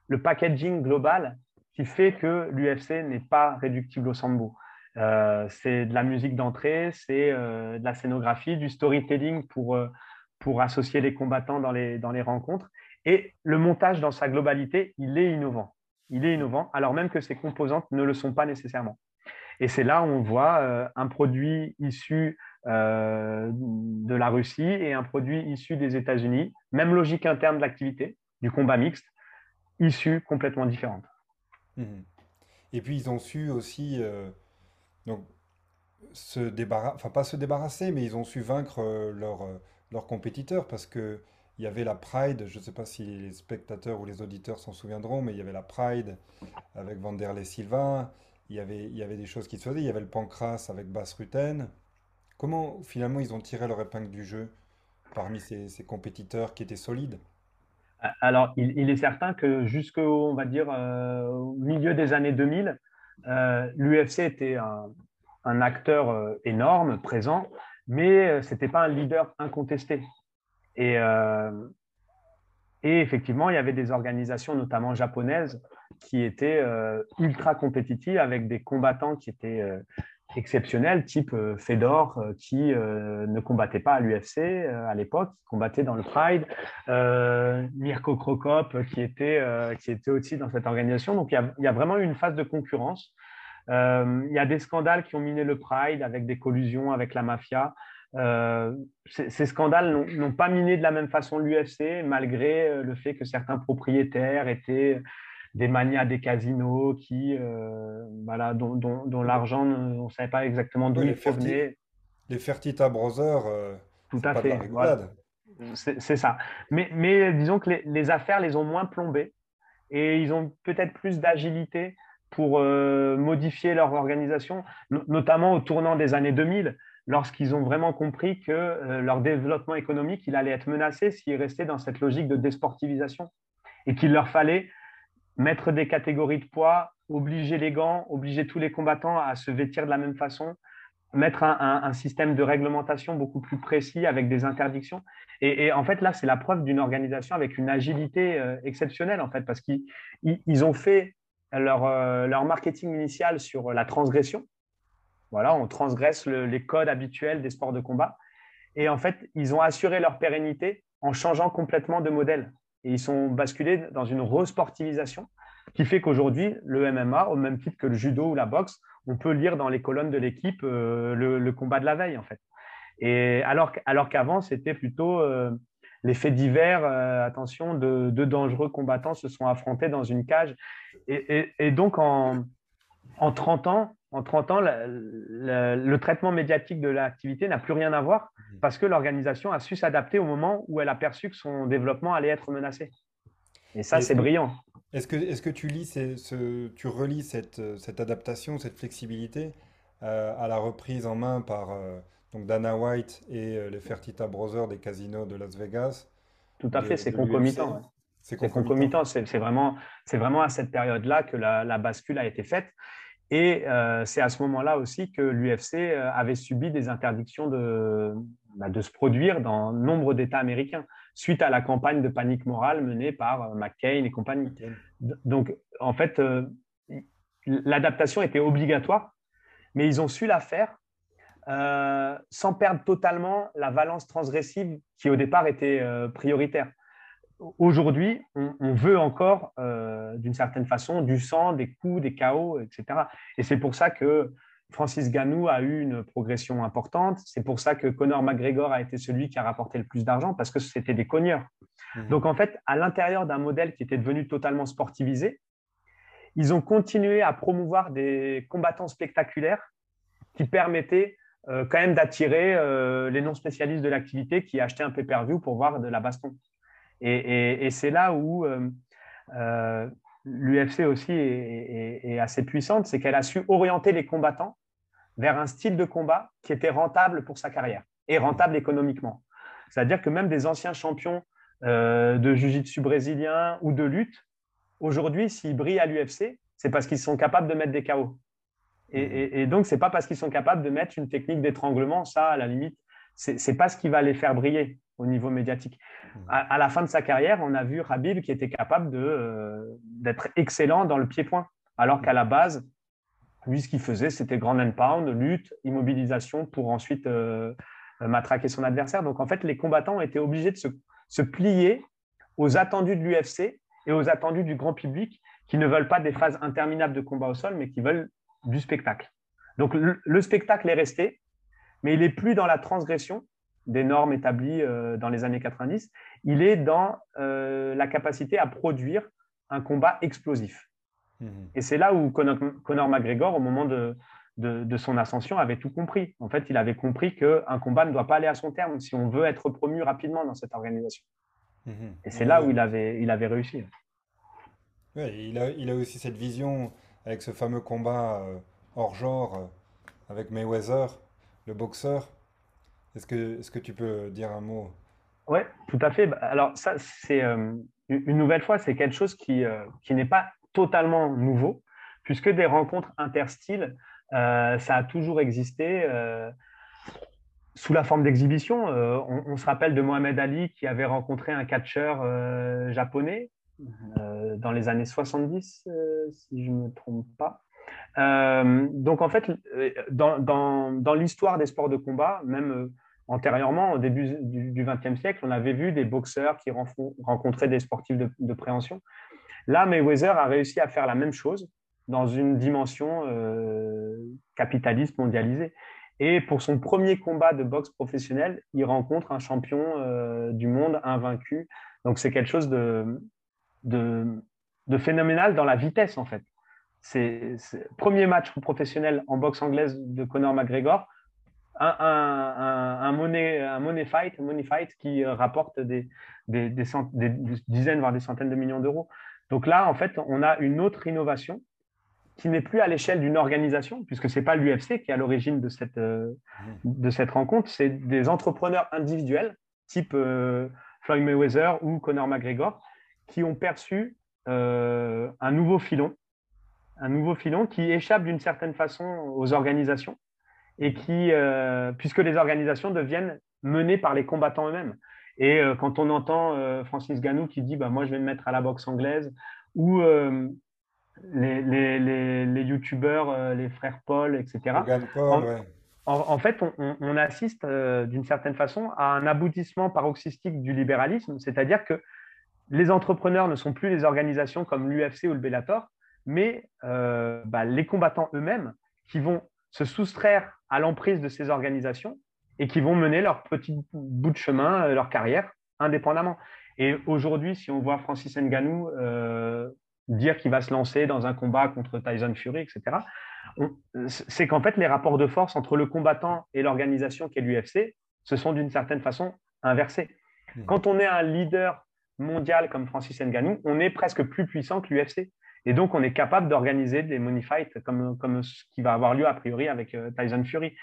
le packaging global qui fait que l'UFC n'est pas réductible au sambo. Euh, c'est de la musique d'entrée, c'est euh, de la scénographie, du storytelling pour, pour associer les combattants dans les, dans les rencontres. Et le montage dans sa globalité, il est innovant. Il est innovant, alors même que ses composantes ne le sont pas nécessairement. Et c'est là où on voit un produit issu euh, de la Russie et un produit issu des États-Unis. Même logique interne de l'activité, du combat mixte, issue complètement différente. Mhm. Et puis ils ont su aussi euh, donc, se débarrasser, enfin pas se débarrasser, mais ils ont su vaincre euh, leurs compétiteurs parce que il y avait la Pride, je ne sais pas si les spectateurs ou les auditeurs s'en souviendront, mais il y avait la Pride avec Vanderlei Silva, il y avait, il y avait des choses qui se faisaient, il y avait le Pancras avec Bass Rutten, Comment finalement ils ont tiré leur épingle du jeu parmi ces, compétiteurs qui étaient solides? Alors, il, est certain que jusqu'au on va dire, euh, milieu des années 2000, euh, l'UFC était un, acteur euh, énorme, présent, mais ce n'était pas un leader incontesté. Et effectivement, il y avait des organisations, notamment japonaises, qui étaient ultra compétitives avec des combattants qui étaient exceptionnels, type euh, Fedor, euh, qui euh, ne combattait pas à l'UFC à l'époque, qui combattait dans le Pride, Mirko Krokop, qui était, qui était aussi dans cette organisation. Donc, il y a, vraiment eu une phase de concurrence. il y a des scandales qui ont miné le Pride avec des collusions avec la mafia. ces, scandales n'ont pas miné de la même façon l'UFC, malgré le fait que certains propriétaires étaient des manias des casinos qui, euh, voilà, dont, dont, l'argent, on ne savait pas exactement d'où il provenait. Les Fertita Brothers, euh, tout à fait. C'est ça. Mais, mais, disons que les, les, affaires les ont moins plombées et ils ont peut-être plus d'agilité pour euh, modifier leur organisation, notamment au tournant des années 2000, lorsqu'ils ont vraiment compris que leur développement économique il allait être menacé s'ils restaient dans cette logique de désportivisation et qu'il leur fallait mettre des catégories de poids, obliger les gants, obliger tous les combattants à se vêtir de la même façon, mettre un, système de réglementation beaucoup plus précis avec des interdictions. Et, en fait, là, c'est la preuve d'une organisation avec une agilité euh, exceptionnelle, en fait, parce qu'ils ont fait euh, leur, marketing initial sur la transgression. Voilà, on transgresse les codes habituels des sports de combat. Et en fait, ils ont assuré leur pérennité en changeant complètement de modèle et ils sont basculés dans une resportivisation qui fait qu'aujourd'hui, le MMA, au même titre que le judo ou la boxe, on peut lire dans les colonnes de l'équipe euh, le, combat de la veille, en fait. Et alors, alors qu'avant, c'était plutôt euh, les faits divers, euh, attention, de deux dangereux combattants se sont affrontés dans une cage. Et, donc, en, en 30 ans, en 30 ans, le traitement médiatique de l'activité n'a plus rien à voir mmh. parce que l'organisation a su s'adapter au moment où elle a perçu que son développement allait être menacé. Et ça, c'est brillant. Est-ce que, est que tu, lis ce, tu relis cette, cette, adaptation, cette flexibilité euh, à la reprise en main par euh, donc Dana White et euh, les Fertita Brothers des casinos de Las Vegas? Tout à fait, c'est concomitant. C'est concomitant, c'est vraiment, vraiment à cette période-là que la, la, bascule a été faite. Et euh, c'est à ce moment-là aussi que l'UFC euh, avait subi des interdictions de, bah, de se produire dans nombre d'États américains, suite à la campagne de panique morale menée par McCain et compagnie. Donc, en fait, l'adaptation était obligatoire, mais ils ont su la faire euh, sans perdre totalement la valence transgressive qui au départ était euh, prioritaire. Aujourd'hui, on, veut encore, euh, d'une certaine façon, du sang, des coups, des chaos, etc. Et c'est pour ça que Francis Ganou a eu une progression importante. C'est pour ça que Conor McGregor a été celui qui a rapporté le plus d'argent parce que c'était des cogneurs. Mmh. Donc en fait, à l'intérieur d'un modèle qui était devenu totalement sportivisé, ils ont continué à promouvoir des combattants spectaculaires qui permettaient euh, quand même d'attirer euh, les non-spécialistes de l'activité qui achetaient un pay-per-view pour voir de la baston. Et, c'est là où euh, l'UFC aussi est, assez puissante, c'est qu'elle a su orienter les combattants vers un style de combat qui était rentable pour sa carrière et rentable économiquement. C'est-à-dire que même des anciens champions de jiu-jitsu brésilien ou de lutte, aujourd'hui, s'ils brillent à l'UFC, c'est parce qu'ils sont capables de mettre des KO. Mhm. Et, donc, ce n'est pas parce qu'ils sont capables de mettre une technique d'étranglement, ça, à la limite, ce n'est pas ce qui va les faire briller au niveau médiatique. Mhm. À, la fin de sa carrière, on a vu Rabib qui était capable euh, d'être excellent dans le pied-point, alors qu'à la base, lui, ce qu'il faisait, c'était grand and pound, lutte, immobilisation pour ensuite euh, matraquer son adversaire. Donc, en fait, les combattants étaient obligés de se, se plier aux attendus de l'UFC et aux attendus du grand public qui ne veulent pas des phases interminables de combat au sol, mais qui veulent du spectacle. Donc le, spectacle est resté, mais il n'est plus dans la transgression des normes établies euh, dans les années 90, il est dans euh, la capacité à produire un combat explosif. Mhm. Et c'est là où Conor, McGregor, au moment de, de, son ascension, avait tout compris. En fait, il avait compris qu'un combat ne doit pas aller à son terme si on veut être promu rapidement dans cette organisation. Mhm. Et c'est là où il avait, il avait réussi. il, a, il a aussi cette vision avec ce fameux combat euh, hors genre avec Mayweather, le boxeur. Est-ce que, tu peux dire un mot? Oui, tout à fait. Bah, alors, ça, c'est euh, une nouvelle fois, c'est quelque chose qui, qui n'est pas totalement nouveau, puisque des rencontres interstyles, ça a toujours existé sous la forme d'exhibition. On, se rappelle de Mohamed Ali qui avait rencontré un catcheur japonais euh, dans les années 70, euh, si je ne me trompe pas. Euh, donc en fait, dans l'histoire des sports de combat, même antérieurement, au début du XXe siècle, on avait vu des boxeurs qui rencontraient des sportifs de, préhension. Là, Mayweather a réussi à faire la même chose dans une dimension capitaliste mondialisée. Et pour son premier combat de boxe professionnel, il rencontre un champion du monde invaincu. Donc c'est quelque chose de, de, phénoménal dans la vitesse, en fait. C'est premier match professionnel en boxe anglaise de Conor McGregor, un, un, money, un money fight, money fight qui rapporte des, des, dizaines, voire des centaines de millions d'euros. Donc là, en fait, on a une autre innovation qui n'est plus à l'échelle d'une organisation, puisque ce n'est pas l'UFC qui est à l'origine de cette, euh, mmh. de cette rencontre, c'est des entrepreneurs individuels, type euh, Floyd Mayweather ou Conor McGregor, qui ont perçu euh, un nouveau filon, un nouveau filon qui échappe d'une certaine façon aux organisations et qui, euh, puisque les organisations deviennent menées par les combattants eux-mêmes. Et euh, quand on entend Francis Ganou qui dit bah, Moi, je vais me mettre à la boxe anglaise, ou les, les, les, les youtubeurs, les frères Paul, etc. en, fait, on, on assiste d'une certaine façon à un aboutissement paroxystique du libéralisme, c'est-à-dire que les entrepreneurs ne sont plus les organisations comme l'UFC ou le Bellator, mais euh, bah, les combattants eux-mêmes qui vont se soustraire à l'emprise de ces organisations et qui vont mener leur petit bout de chemin, euh, leur carrière, indépendamment. Et aujourd'hui, si on voit Francis Ngannou euh, dire qu'il va se lancer dans un combat contre Tyson Fury, etc., c'est qu'en fait, les rapports de force entre le combattant et l'organisation qui est l'UFC se sont d'une certaine façon inversés. Mmh. Quand on est un leader mondial comme Francis Ngannou, on est presque plus puissant que l'UFC. Et donc, on est capable d'organiser des money fights comme, comme ce qui va avoir lieu a priori avec euh, Tyson Fury.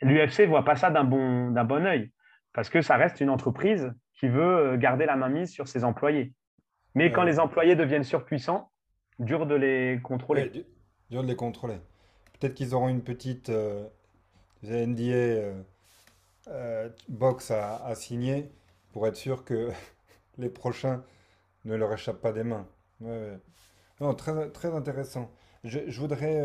L'UFC ne voit pas ça d'un bon, d'un bon œil parce que ça reste une entreprise qui veut euh, garder la main mise sur ses employés. Mais quand les employés deviennent surpuissants, dur de les contrôler. dur de les contrôler. Peut-être qu'ils auront une petite euh, NDA Box a, signé pour être sûr que les prochains ne leur échappent pas des mains. Très, intéressant. Je, voudrais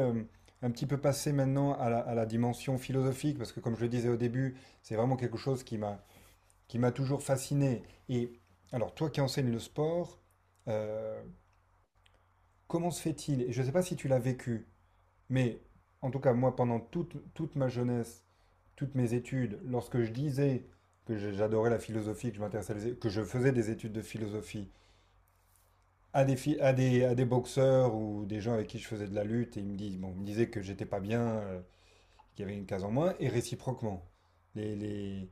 un petit peu passer maintenant à la, dimension philosophique, parce que comme je le disais au début, c'est vraiment quelque chose qui m'a toujours fasciné. Et alors, toi qui enseignes le sport, euh, comment se fait-il? Je ne sais pas si tu l'as vécu, mais en tout cas, moi, pendant toute, toute ma jeunesse, toutes mes études, lorsque je disais que j'adorais la philosophie, que je faisais des études de philosophie, à des, à, des, à des boxeurs ou des gens avec qui je faisais de la lutte, et ils me, disent, bon, me disaient que j'étais pas bien, euh, qu'il y avait une case en moins, et réciproquement. Les, les,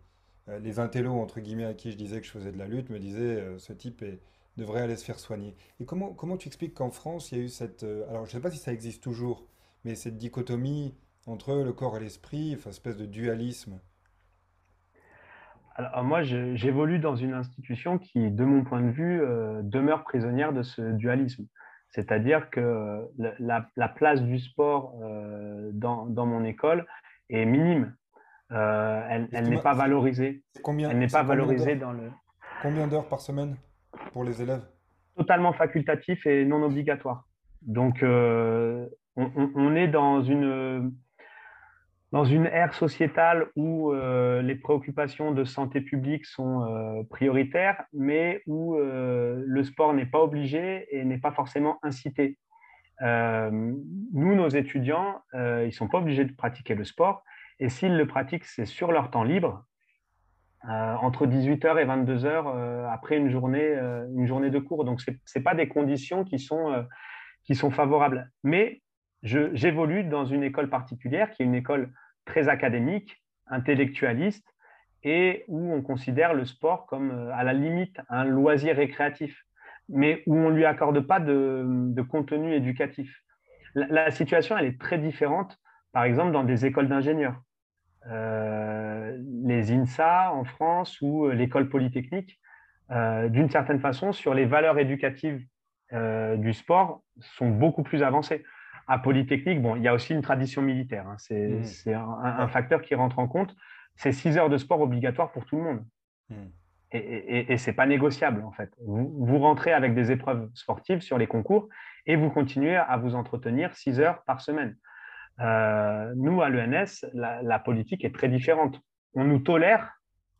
euh, les intellos, entre guillemets, à qui je disais que je faisais de la lutte, me disaient euh, ce type devrait aller se faire soigner. Et comment, comment tu expliques qu'en France, il y a eu cette... Euh, alors, je ne sais pas si ça existe toujours, mais cette dichotomie entre le corps et l'esprit, enfin, espèce de dualisme alors, moi, j'évolue dans une institution qui, de mon point de vue, demeure prisonnière de ce dualisme. C'est-à-dire que la, place du sport dans, dans, mon école est minime. Euh, elle, n'est pas valorisée. Combien, elle n'est pas valorisée dans le. Combien d'heures par semaine pour les élèves? Totalement facultatif et non obligatoire. Donc, euh, on, est dans une, dans une ère sociétale où euh, les préoccupations de santé publique sont prioritaires, mais où le sport n'est pas obligé et n'est pas forcément incité. nous, nos étudiants, ils ne sont pas obligés de pratiquer le sport, et s'ils le pratiquent, c'est sur leur temps libre, euh, entre 18h et 22h euh, après une journée, euh, une journée de cours. Donc, ce n'est pas des conditions qui sont, qui sont favorables. Mais j'évolue dans une école particulière qui est une école très académique, intellectualiste, et où on considère le sport comme à la limite un loisir récréatif, mais où on ne lui accorde pas de, contenu éducatif. La, situation, elle est très différente, par exemple, dans des écoles d'ingénieurs. Euh, les INSA en France ou euh, l'école polytechnique, euh, d'une certaine façon, sur les valeurs éducatives du sport, sont beaucoup plus avancées. À Polytechnique, bon, il y a aussi une tradition militaire. Hein. c'est mmh. un, facteur qui rentre en compte. C'est six heures de sport obligatoire pour tout le monde. Mmh. Et, et, ce n'est pas négociable, en fait. Vous, vous, rentrez avec des épreuves sportives sur les concours et vous continuez à vous entretenir six heures par semaine. Euh, nous, à l'ENS, la, politique est très différente. On nous tolère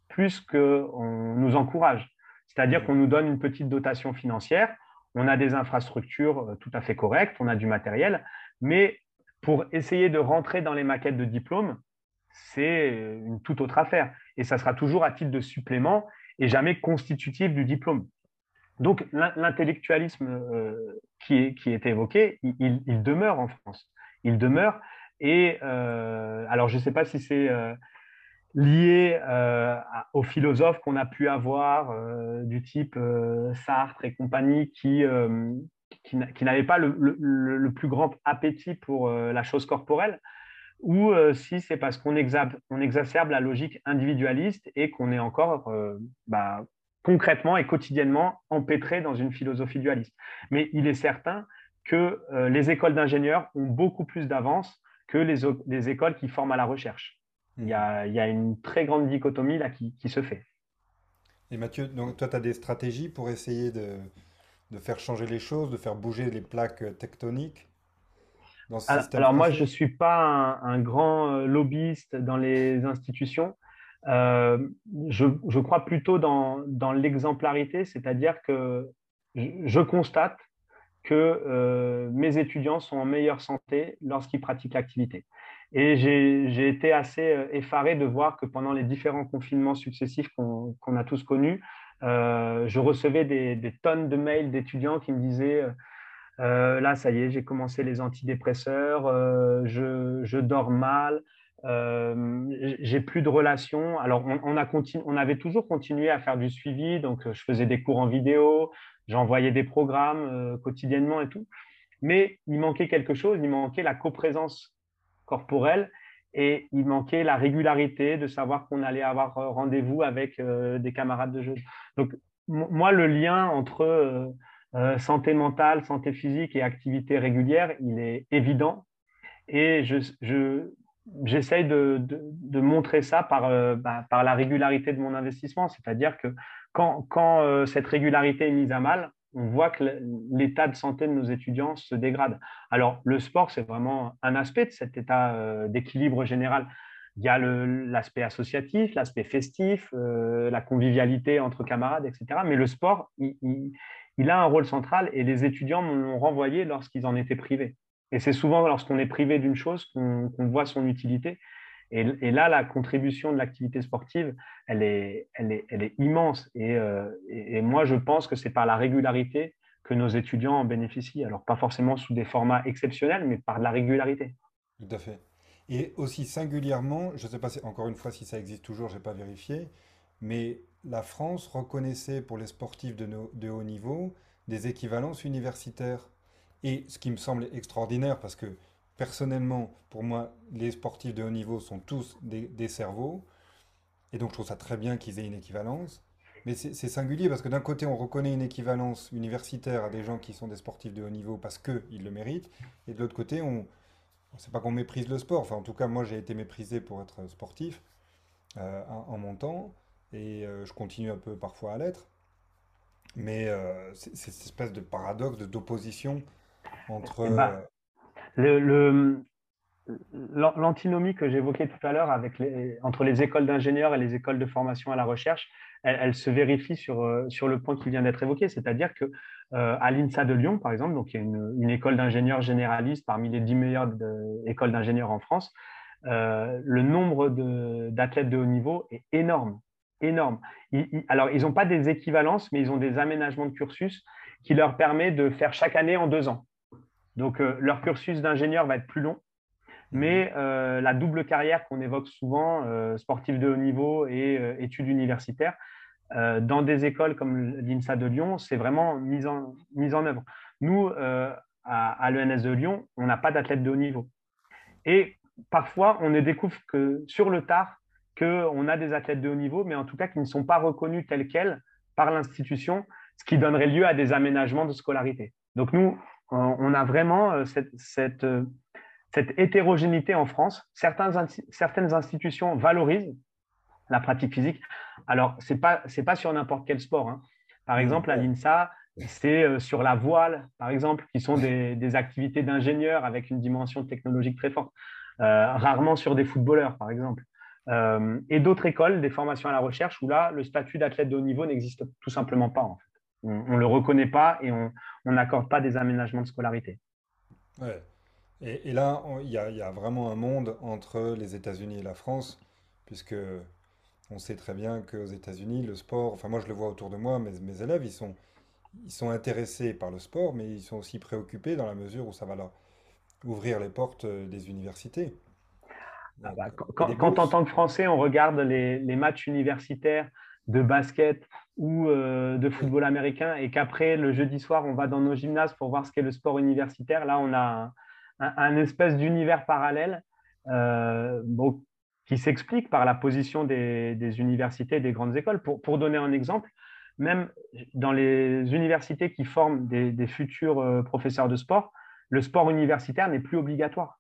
plus qu'on nous encourage. C'est-à-dire qu'on nous donne une petite dotation financière, on a des infrastructures euh, tout à fait correctes, on a du matériel, mais pour essayer de rentrer dans les maquettes de diplôme, c'est une toute autre affaire. Et ça sera toujours à titre de supplément et jamais constitutif du diplôme. Donc l'intellectualisme euh, qui, est, qui est évoqué, il, demeure en France il demeure. Et euh, alors, je ne sais pas si c'est euh, lié aux philosophes qu'on a pu avoir, du type Sartre et compagnie, qui, qui, n'avaient pas le, plus grand appétit pour la chose corporelle, ou si c'est parce qu'on exacerbe la logique individualiste et qu'on est encore bah, concrètement et quotidiennement empêtré dans une philosophie dualiste. Mais il est certain que euh, les écoles d'ingénieurs ont beaucoup plus d'avance que les, écoles qui forment à la recherche. Il y, a, il y a une très grande dichotomie là qui, qui se fait. Et Mathieu, donc toi, tu as des stratégies pour essayer de, de, faire changer les choses, de faire bouger les plaques tectoniques dans ce alors, alors moi, je ne suis pas un, grand euh, lobbyiste dans les institutions. Euh, je, je, crois plutôt dans, dans l'exemplarité, c'est-à-dire que je, je, constate que euh, mes étudiants sont en meilleure santé lorsqu'ils pratiquent l'activité. Et j'ai été assez effaré de voir que pendant les différents confinements successifs qu'on a tous connus, euh, je recevais des, tonnes de mails d'étudiants qui me disaient là, ça y est, j'ai commencé les antidépresseurs, je, dors mal, j'ai plus de relations. Alors, on, a on avait toujours continué à faire du suivi, donc je faisais des cours en vidéo, J'envoyais des programmes euh, quotidiennement et tout. Mais il manquait quelque chose, il manquait la coprésence corporelle et il manquait la régularité de savoir qu'on allait avoir euh, rendez-vous avec euh, des camarades de jeu. Donc, moi, le lien entre santé mentale, santé physique et activité régulière, il est évident. Et je, j'essaye de, de, montrer ça par, euh, bah, par la régularité de mon investissement. C'est-à-dire que quand, quand euh, cette régularité est mise à mal, on voit que l'état de santé de nos étudiants se dégrade. Alors, le sport, c'est vraiment un aspect de cet état euh, d'équilibre général. Il y a l'aspect associatif, l'aspect festif, la convivialité entre camarades, etc. Mais le sport, il, a un rôle central et les étudiants m'ont renvoyé lorsqu'ils en étaient privés. Et c'est souvent lorsqu'on est privé d'une chose qu'on voit son utilité. Et, là, la contribution de l'activité sportive, elle est, immense. Euh, et, moi, je pense que c'est par la régularité que nos étudiants en bénéficient. Alors, pas forcément sous des formats exceptionnels, mais par la régularité. Tout à fait. Et aussi singulièrement, je ne sais pas encore une fois si ça existe toujours, je n'ai pas vérifié, mais la France reconnaissait pour les sportifs de haut niveau des équivalences universitaires. Et ce qui me semble extraordinaire, parce que personnellement, pour moi, les sportifs de haut niveau sont tous des, cerveaux. Et donc, je trouve ça très bien qu'ils aient une équivalence. Mais c'est singulier parce que d'un côté, on reconnaît une équivalence universitaire à des gens qui sont des sportifs de haut niveau parce qu'ils le méritent. Et de l'autre côté, on ne sait pas qu'on méprise le sport. Enfin, en tout cas, moi, j'ai été méprisé pour être sportif euh, en, montant. Et euh, je continue un peu parfois à l'être. Mais euh, c'est cette espèce de paradoxe, d'opposition entre... l'antinomie que j'évoquais tout à l'heure entre les écoles d'ingénieurs et les écoles de formation à la recherche, elle, se vérifie sur, euh, sur le point qui vient d'être évoqué, c'est-à-dire que euh, à l'INSA de Lyon, par exemple, donc il y a une, école d'ingénieurs généralistes parmi les 10 meilleures écoles d'ingénieurs en France, euh, le nombre d'athlètes de, haut niveau est énorme, énorme. alors, ils n'ont pas des équivalences, mais ils ont des aménagements de cursus qui leur permet de faire chaque année en deux ans. Donc, euh, leur cursus d'ingénieur va être plus long, mais euh, la double carrière qu'on évoque souvent, euh, sportif de haut niveau et études universitaires, dans des écoles comme l'INSA de Lyon, c'est vraiment mis en, mise en œuvre. Nous, à, à l'ENS de Lyon, on n'a pas d'athlètes de haut niveau. Et parfois, on ne découvre que sur le tard qu'on a des athlètes de haut niveau, mais en tout cas qui ne sont pas reconnus tels quels par l'institution, ce qui donnerait lieu à des aménagements de scolarité. Donc nous, on a vraiment euh, euh, cette, hétérogénéité en France. certaines institutions valorisent la pratique physique. Alors, ce n'est pas, pas sur n'importe quel sport. Hein. Par exemple, à l'INSA, c'est euh, sur la voile, par exemple, qui sont des, activités d'ingénieurs avec une dimension technologique très forte. rarement sur des footballeurs, par exemple. et d'autres écoles, des formations à la recherche, où là, le statut d'athlète de haut niveau n'existe tout simplement pas. En fait. On ne le reconnaît pas et on n'accorde pas des aménagements de scolarité. Ouais. Et, là, il y, a vraiment un monde entre les États-Unis et la France, puisque on sait très bien qu'aux États-Unis, le sport, enfin moi je le vois autour de moi, mes, mes élèves, ils sont, ils sont intéressés par le sport, mais ils sont aussi préoccupés dans la mesure où ça va leur ouvrir les portes des universités. Ah bah, quand, en tant que Français, on regarde les, les matchs universitaires de basket ou euh, de football américain et qu'après, le jeudi soir, on va dans nos gymnases pour voir ce qu'est le sport universitaire, là, on a un, espèce d'univers parallèle euh, qui s'explique par la position des, universités et des grandes écoles. Pour, pour, donner un exemple, même dans les universités qui forment des, futurs euh, professeurs de sport, le sport universitaire n'est plus obligatoire.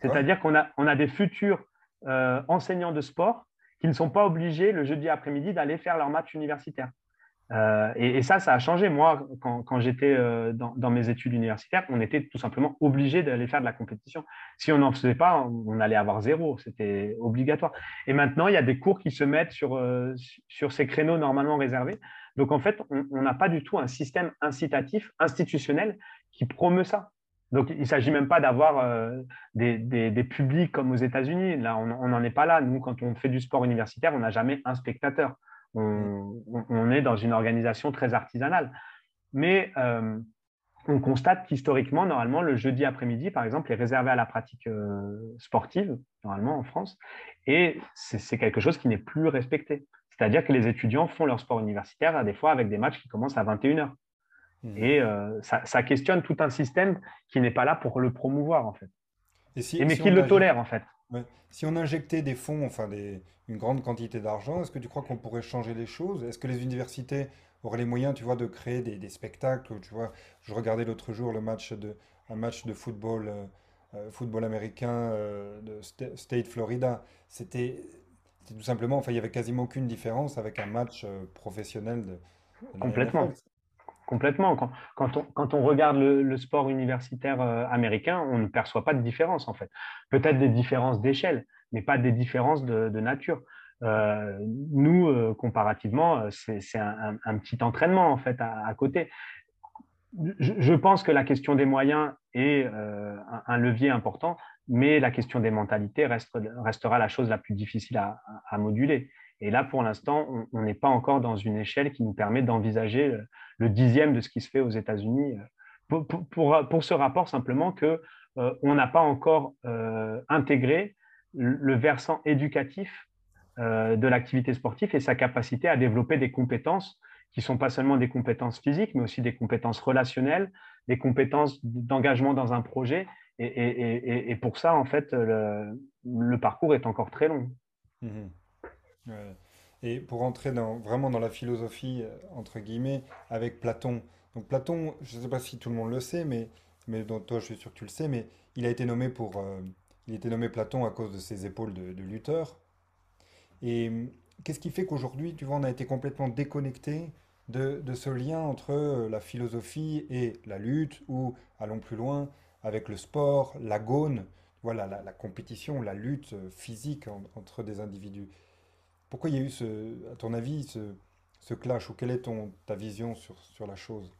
C'est-à-dire qu'on a, on a des futurs enseignants de sport qui ne sont pas obligés le jeudi après-midi d'aller faire leur match universitaire. Euh, et, ça, ça a changé. Moi, quand, j'étais euh, dans, mes études universitaires, on était tout simplement obligé d'aller faire de la compétition. Si on n'en faisait pas, on, allait avoir zéro. C'était obligatoire. Et maintenant, il y a des cours qui se mettent sur, euh, sur ces créneaux normalement réservés. Donc, en fait, on n'a pas du tout un système incitatif, institutionnel, qui promeut ça. Donc, il ne s'agit même pas d'avoir euh, des, publics comme aux États-Unis. Là, on n'en est pas là. Nous, quand on fait du sport universitaire, on n'a jamais un spectateur. On, est dans une organisation très artisanale. Mais euh, on constate qu'historiquement, normalement, le jeudi après-midi, par exemple, est réservé à la pratique euh, sportive, normalement en France. Et c'est quelque chose qui n'est plus respecté. C'est-à-dire que les étudiants font leur sport universitaire, à des fois, avec des matchs qui commencent à 21h. Mmh. Et euh, ça, questionne tout un système qui n'est pas là pour le promouvoir, en fait. Et mais qui le tolère, en fait. Si on injectait des fonds, enfin des, une grande quantité d'argent, est-ce que tu crois qu'on pourrait changer les choses? Est-ce que les universités auraient les moyens, tu vois, de créer des, spectacles Tu vois, je regardais l'autre jour le match de, un match de football euh, football américain de State Florida. C'était tout simplement, enfin, il y avait quasiment aucune différence avec un match professionnel de, Complètement. Complètement. Quand, on, regarde le, sport universitaire américain, on ne perçoit pas de différence en fait. Peut-être des différences d'échelle, mais pas des différences de, nature. nous, comparativement, c'est un, petit entraînement en fait à côté je, pense que la question des moyens est euh, un, levier important, mais la question des mentalités restera la chose la plus difficile à, moduler. Et là, pour l'instant, on n'est pas encore dans une échelle qui nous permet d'envisager le, dixième de ce qui se fait aux États-Unis. Pour, pour, ce rapport, simplement que euh, on n'a pas encore euh, intégré le versant éducatif de l'activité sportive et sa capacité à développer des compétences qui sont pas seulement des compétences physiques, mais aussi des compétences relationnelles, des compétences d'engagement dans un projet. Et, pour ça, en fait, le, parcours est encore très long. Et pour entrer vraiment dans la philosophie, euh, entre guillemets, avec Platon. Donc Platon, je ne sais pas si tout le monde le sait, mais, mais toi, je suis sûr que tu le sais, mais il a été nommé pour... Euh, il été nommé Platon à cause de ses épaules de, de lutteur. Et qu'est-ce qui fait qu'aujourd'hui, tu vois, on a été complètement déconnecté de, ce lien entre euh, la philosophie et la lutte, ou, allons plus loin, avec le sport, l'agone, voilà, la, compétition, la lutte euh, physique entre des individus. Pourquoi il y a eu, ce, à ton avis, ce, clash, ou quelle est ton, ta vision sur, sur la chose?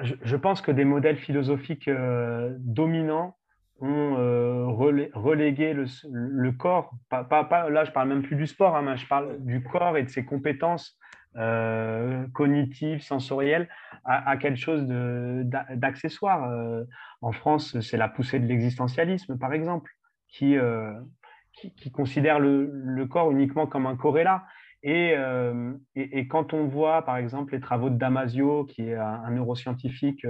Je, pense que des modèles philosophiques euh, dominants ont euh, relégué le, corps, pas, pas, là je parle même plus du sport, hein, mais je parle du corps et de ses compétences euh, cognitives, sensorielles, à, quelque chose d'accessoire. En France, c'est la poussée de l'existentialisme, par exemple, qui, qui, considère le, corps uniquement comme un corrélat. Et, et, quand on voit, par exemple, les travaux de Damasio, qui est un, neuroscientifique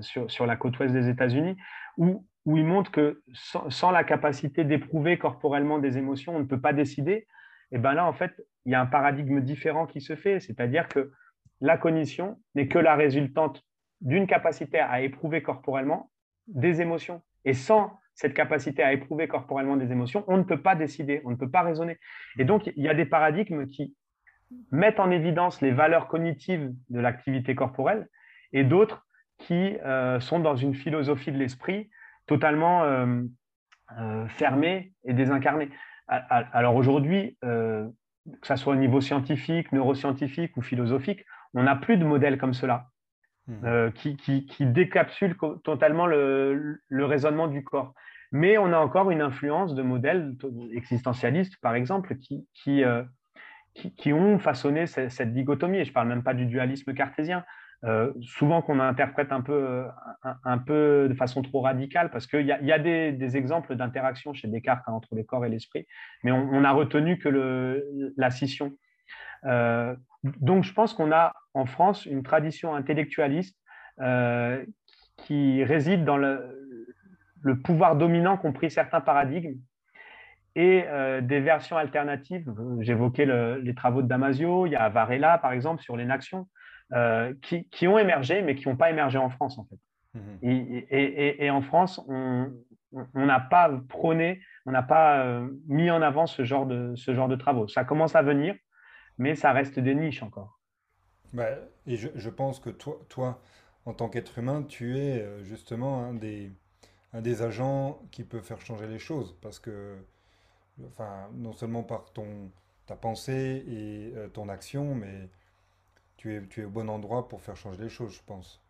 sur, sur, la côte ouest des États-Unis, où où il montre que sans, la capacité d'éprouver corporellement des émotions, on ne peut pas décider. Et bien là, en fait, il y a un paradigme différent qui se fait, c'est-à-dire que la cognition n'est que la résultante d'une capacité à éprouver corporellement des émotions. Et sans cette capacité à éprouver corporellement des émotions, on ne peut pas décider, on ne peut pas raisonner. Et donc, il y a des paradigmes qui mettent en évidence les valeurs cognitives de l'activité corporelle et d'autres qui euh, sont dans une philosophie de l'esprit totalement euh, euh, fermé et désincarné. Alors aujourd'hui, que ce soit au niveau scientifique, neuroscientifique ou philosophique, on n'a plus de modèles comme cela mmh. qui, qui, qui, décapsulent totalement le, raisonnement du corps. Mais on a encore une influence de modèles existentialistes, par exemple, qui, qui, qui ont façonné cette, cette, dichotomie. Et je ne parle même pas du dualisme cartésien. Euh, souvent qu'on interprète un peu, un, peu de façon trop radicale, parce qu'il y a, y a des, exemples d'interaction chez Descartes hein, entre le corps et l'esprit, mais on, a retenu que le, la scission. Euh, donc je pense qu'on a en France une tradition intellectualiste euh, qui réside dans le, le pouvoir dominant qu'ont pris certains paradigmes et des versions alternatives. J'évoquais les travaux de Damasio, il y a Varela par exemple sur l'énaction. Euh, qui, ont émergé, mais qui n'ont pas émergé en France, en fait. Mhm. Et, en France, on n'a pas prôné, on n'a pas euh, mis en avant ce genre, de, ce genre de travaux. Ça commence à venir, mais ça reste des niches encore. Bah, et je, pense que toi, toi en tant qu'être humain, tu es euh, justement un des, un des agents qui peut faire changer les choses. Parce que, enfin, non seulement par ton, ta pensée et ton action, mais tu es, tu es au bon endroit pour faire changer les choses, je pense.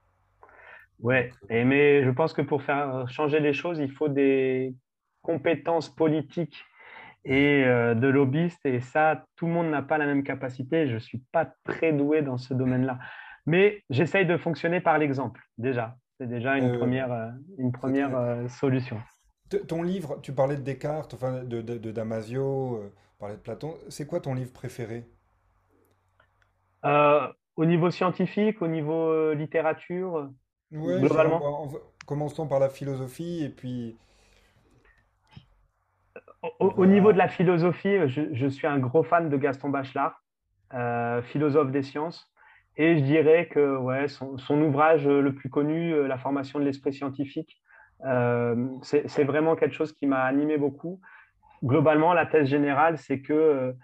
Ouais, et mais je pense que pour faire changer les choses, il faut des compétences politiques et euh, de lobbyistes. Et ça, tout le monde n'a pas la même capacité. Je ne suis pas très doué dans ce domaine-là. Mais j'essaye de fonctionner par l'exemple, déjà. C'est déjà une euh, première, euh, une première solution. Ton livre, tu parlais de Descartes, enfin de, de, de Damasio, parlais de Platon. C'est quoi ton livre préféré? Au niveau scientifique, au niveau littérature, globalement? Commençons par la philosophie et puis. Au, niveau de la philosophie, je, suis un gros fan de Gaston Bachelard, euh, philosophe des sciences. Et je dirais que ouais, son, ouvrage le plus connu, euh, La formation de l'esprit scientifique, c'est vraiment quelque chose qui m'a animé beaucoup. Globalement, la thèse générale, c'est que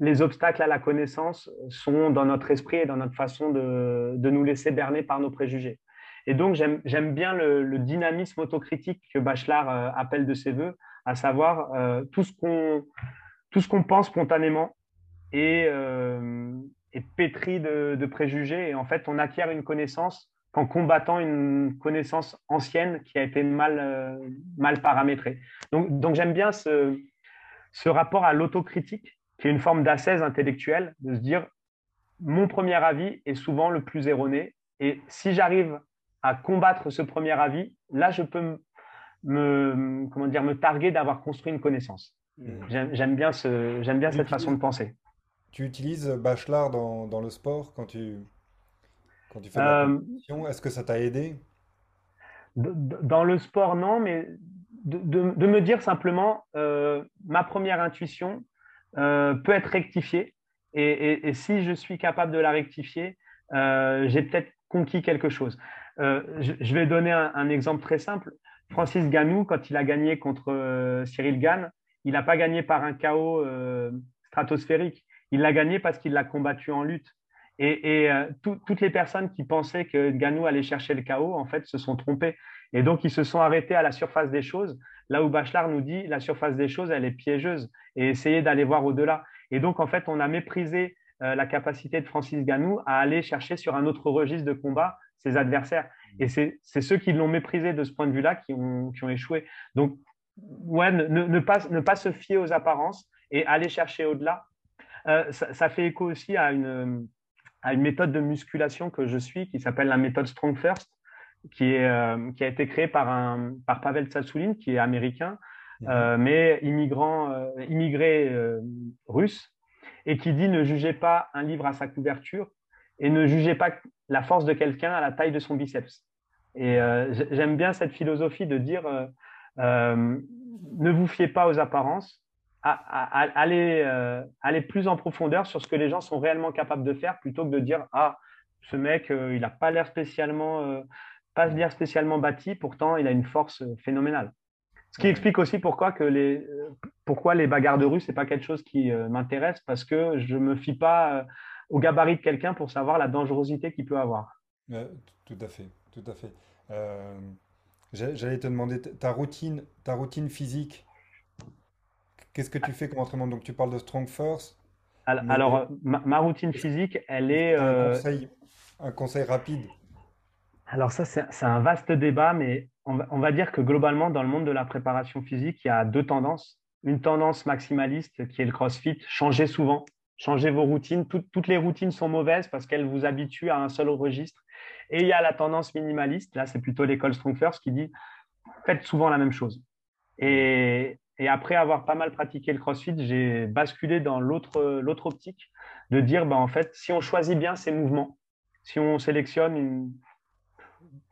les obstacles à la connaissance sont dans notre esprit et dans notre façon de, nous laisser berner par nos préjugés. Et donc, j'aime bien le, dynamisme autocritique que Bachelard euh, appelle de ses voeux, à savoir euh, tout ce qu'on pense spontanément est, euh, pétri de, préjugés. Et en fait, on acquiert une connaissance qu'en combattant une connaissance ancienne qui a été mal, mal paramétrée. Donc, donc j'aime bien ce, ce rapport à l'autocritique qui est une forme d'assaise intellectuelle, de se dire mon premier avis est souvent le plus erroné. Et si j'arrive à combattre ce premier avis, là, je peux me, comment dire, me targuer d'avoir construit une connaissance. Mmh. J'aime bien, ce, j'aime bien cette façon de penser. Tu utilises Bachelard dans, dans le sport quand tu, quand tu fais de la euh, compétition? Est-ce que ça t'a aidé? Dans le sport, non, mais de, de, me dire simplement, euh, ma première intuition, euh, peut être rectifiée. Et, si je suis capable de la rectifier, euh, j'ai peut-être conquis quelque chose. Euh, je, vais donner un, exemple très simple. Francis Ganou, quand il a gagné contre Cyril Gann, il n'a pas gagné par un chaos stratosphérique. Il l'a gagné parce qu'il l'a combattu en lutte. Et, toutes les personnes qui pensaient que Ganou allait chercher le chaos, en fait, se sont trompées. Et donc, ils se sont arrêtés à la surface des choses, là où Bachelard nous dit la surface des choses, elle est piégeuse, et essayer d'aller voir au-delà. Et donc, en fait, on a méprisé euh, la capacité de Francis Ganou à aller chercher sur un autre registre de combat ses adversaires. Et c'est ceux qui l'ont méprisé de ce point de vue-là qui ont, qui ont, échoué. Donc, ouais, ne, ne, pas, ne pas se fier aux apparences et aller chercher au-delà. Euh, ça, ça, fait écho aussi à une, à une méthode de musculation que je suis qui s'appelle la méthode Strong First qui, est, euh, qui a été créé par, un, par Pavel Tsatsoulin, qui est américain, mhm. euh, mais immigrant, immigré russe, et qui dit ne jugez pas un livre à sa couverture et ne jugez pas la force de quelqu'un à la taille de son biceps. Et j'aime bien cette philosophie de dire ne vous fiez pas aux apparences, allez, allez plus en profondeur sur ce que les gens sont réellement capables de faire plutôt que de dire ah ce mec il n'a pas l'air spécialement pas dire spécialement bâti, pourtant il a une force euh, phénoménale. Ce qui explique aussi pourquoi, que les, euh, pourquoi les bagarres de rue, ce n'est pas quelque chose qui euh, m'intéresse, parce que je ne me fie pas au gabarit de quelqu'un pour savoir la dangerosité qu'il peut avoir. tout à fait, tout à fait. J'allais te demander ta routine, ta routine physique. Qu'est-ce que tu fais comme entraînement? Donc tu parles de Strong First. Alors, ma, routine physique, elle est... Un, conseil, un conseil rapide? Alors ça, c'est un vaste débat, mais on va, dire que globalement, dans le monde de la préparation physique, il y a deux tendances. Une tendance maximaliste qui est le CrossFit, changez souvent, changez vos routines. toutes les routines sont mauvaises parce qu'elles vous habituent à un seul registre. Et il y a la tendance minimaliste, là c'est plutôt l'école Strong First qui dit, faites souvent la même chose. Et, après avoir pas mal pratiqué le CrossFit, j'ai basculé dans l'autre optique de dire, ben, en fait, si on choisit bien ses mouvements, si on sélectionne une,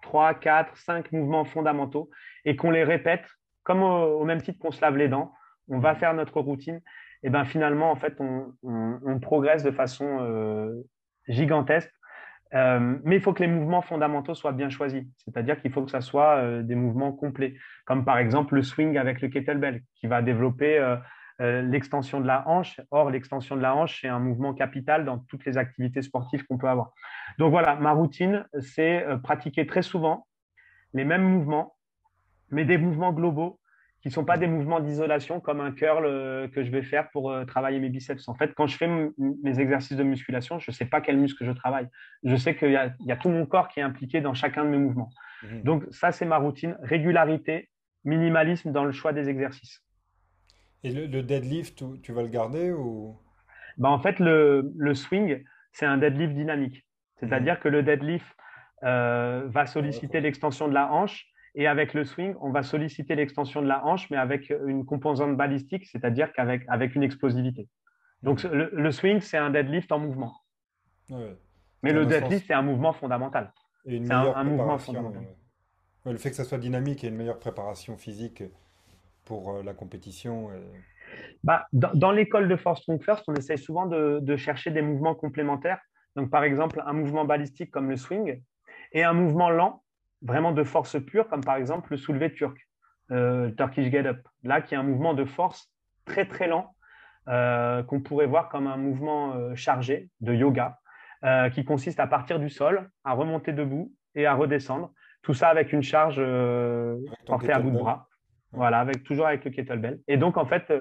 3, 4, 5 mouvements fondamentaux et qu'on les répète comme au, même titre qu'on se lave les dents, on va faire notre routine, et ben finalement, en fait, on, progresse de façon euh, gigantesque. Euh, mais il faut que les mouvements fondamentaux soient bien choisis, c'est-à-dire qu'il faut que ça soit euh, des mouvements complets, comme par exemple le swing avec le kettlebell, qui va développer l'extension de la hanche. Or, l'extension de la hanche, c'est un mouvement capital dans toutes les activités sportives qu'on peut avoir. Donc voilà, ma routine, c'est pratiquer très souvent les mêmes mouvements, mais des mouvements globaux qui sont pas des mouvements d'isolation comme un curl euh, que je vais faire pour travailler mes biceps. En fait, quand je fais mes exercices de musculation, je ne sais pas quel muscle je travaille. Je sais qu'il y, a tout mon corps qui est impliqué dans chacun de mes mouvements. Mmh. Donc ça, c'est ma routine. Régularité, minimalisme dans le choix des exercices. Et le, deadlift, tu, vas le garder ou? Bah En fait, le, swing, c'est un deadlift dynamique. C'est-à-dire mhm. que le deadlift euh, va solliciter l'extension de la hanche et avec le swing, on va solliciter l'extension de la hanche, mais avec une composante balistique, c'est-à-dire qu'avec avec une explosivité. Donc mhm. le, swing, c'est un deadlift en mouvement. Mais le deadlift, c'est un mouvement fondamental. C'est un, mouvement fondamental. Le fait que ça soit dynamique et une meilleure préparation physique pour euh, la compétition bah, Dans, l'école de Force Strong First, on essaye souvent de, chercher des mouvements complémentaires. Donc, par exemple, un mouvement balistique comme le swing et un mouvement lent vraiment de force pure, comme par exemple le soulevé turc, euh, Turkish Get Up, là qui est un mouvement de force très très lent, euh, qu'on pourrait voir comme un mouvement euh, chargé de yoga, qui consiste à partir du sol, à remonter debout et à redescendre. Tout ça avec une charge portée à bout de bras. Voilà, avec, toujours avec le kettlebell. Et donc, en fait,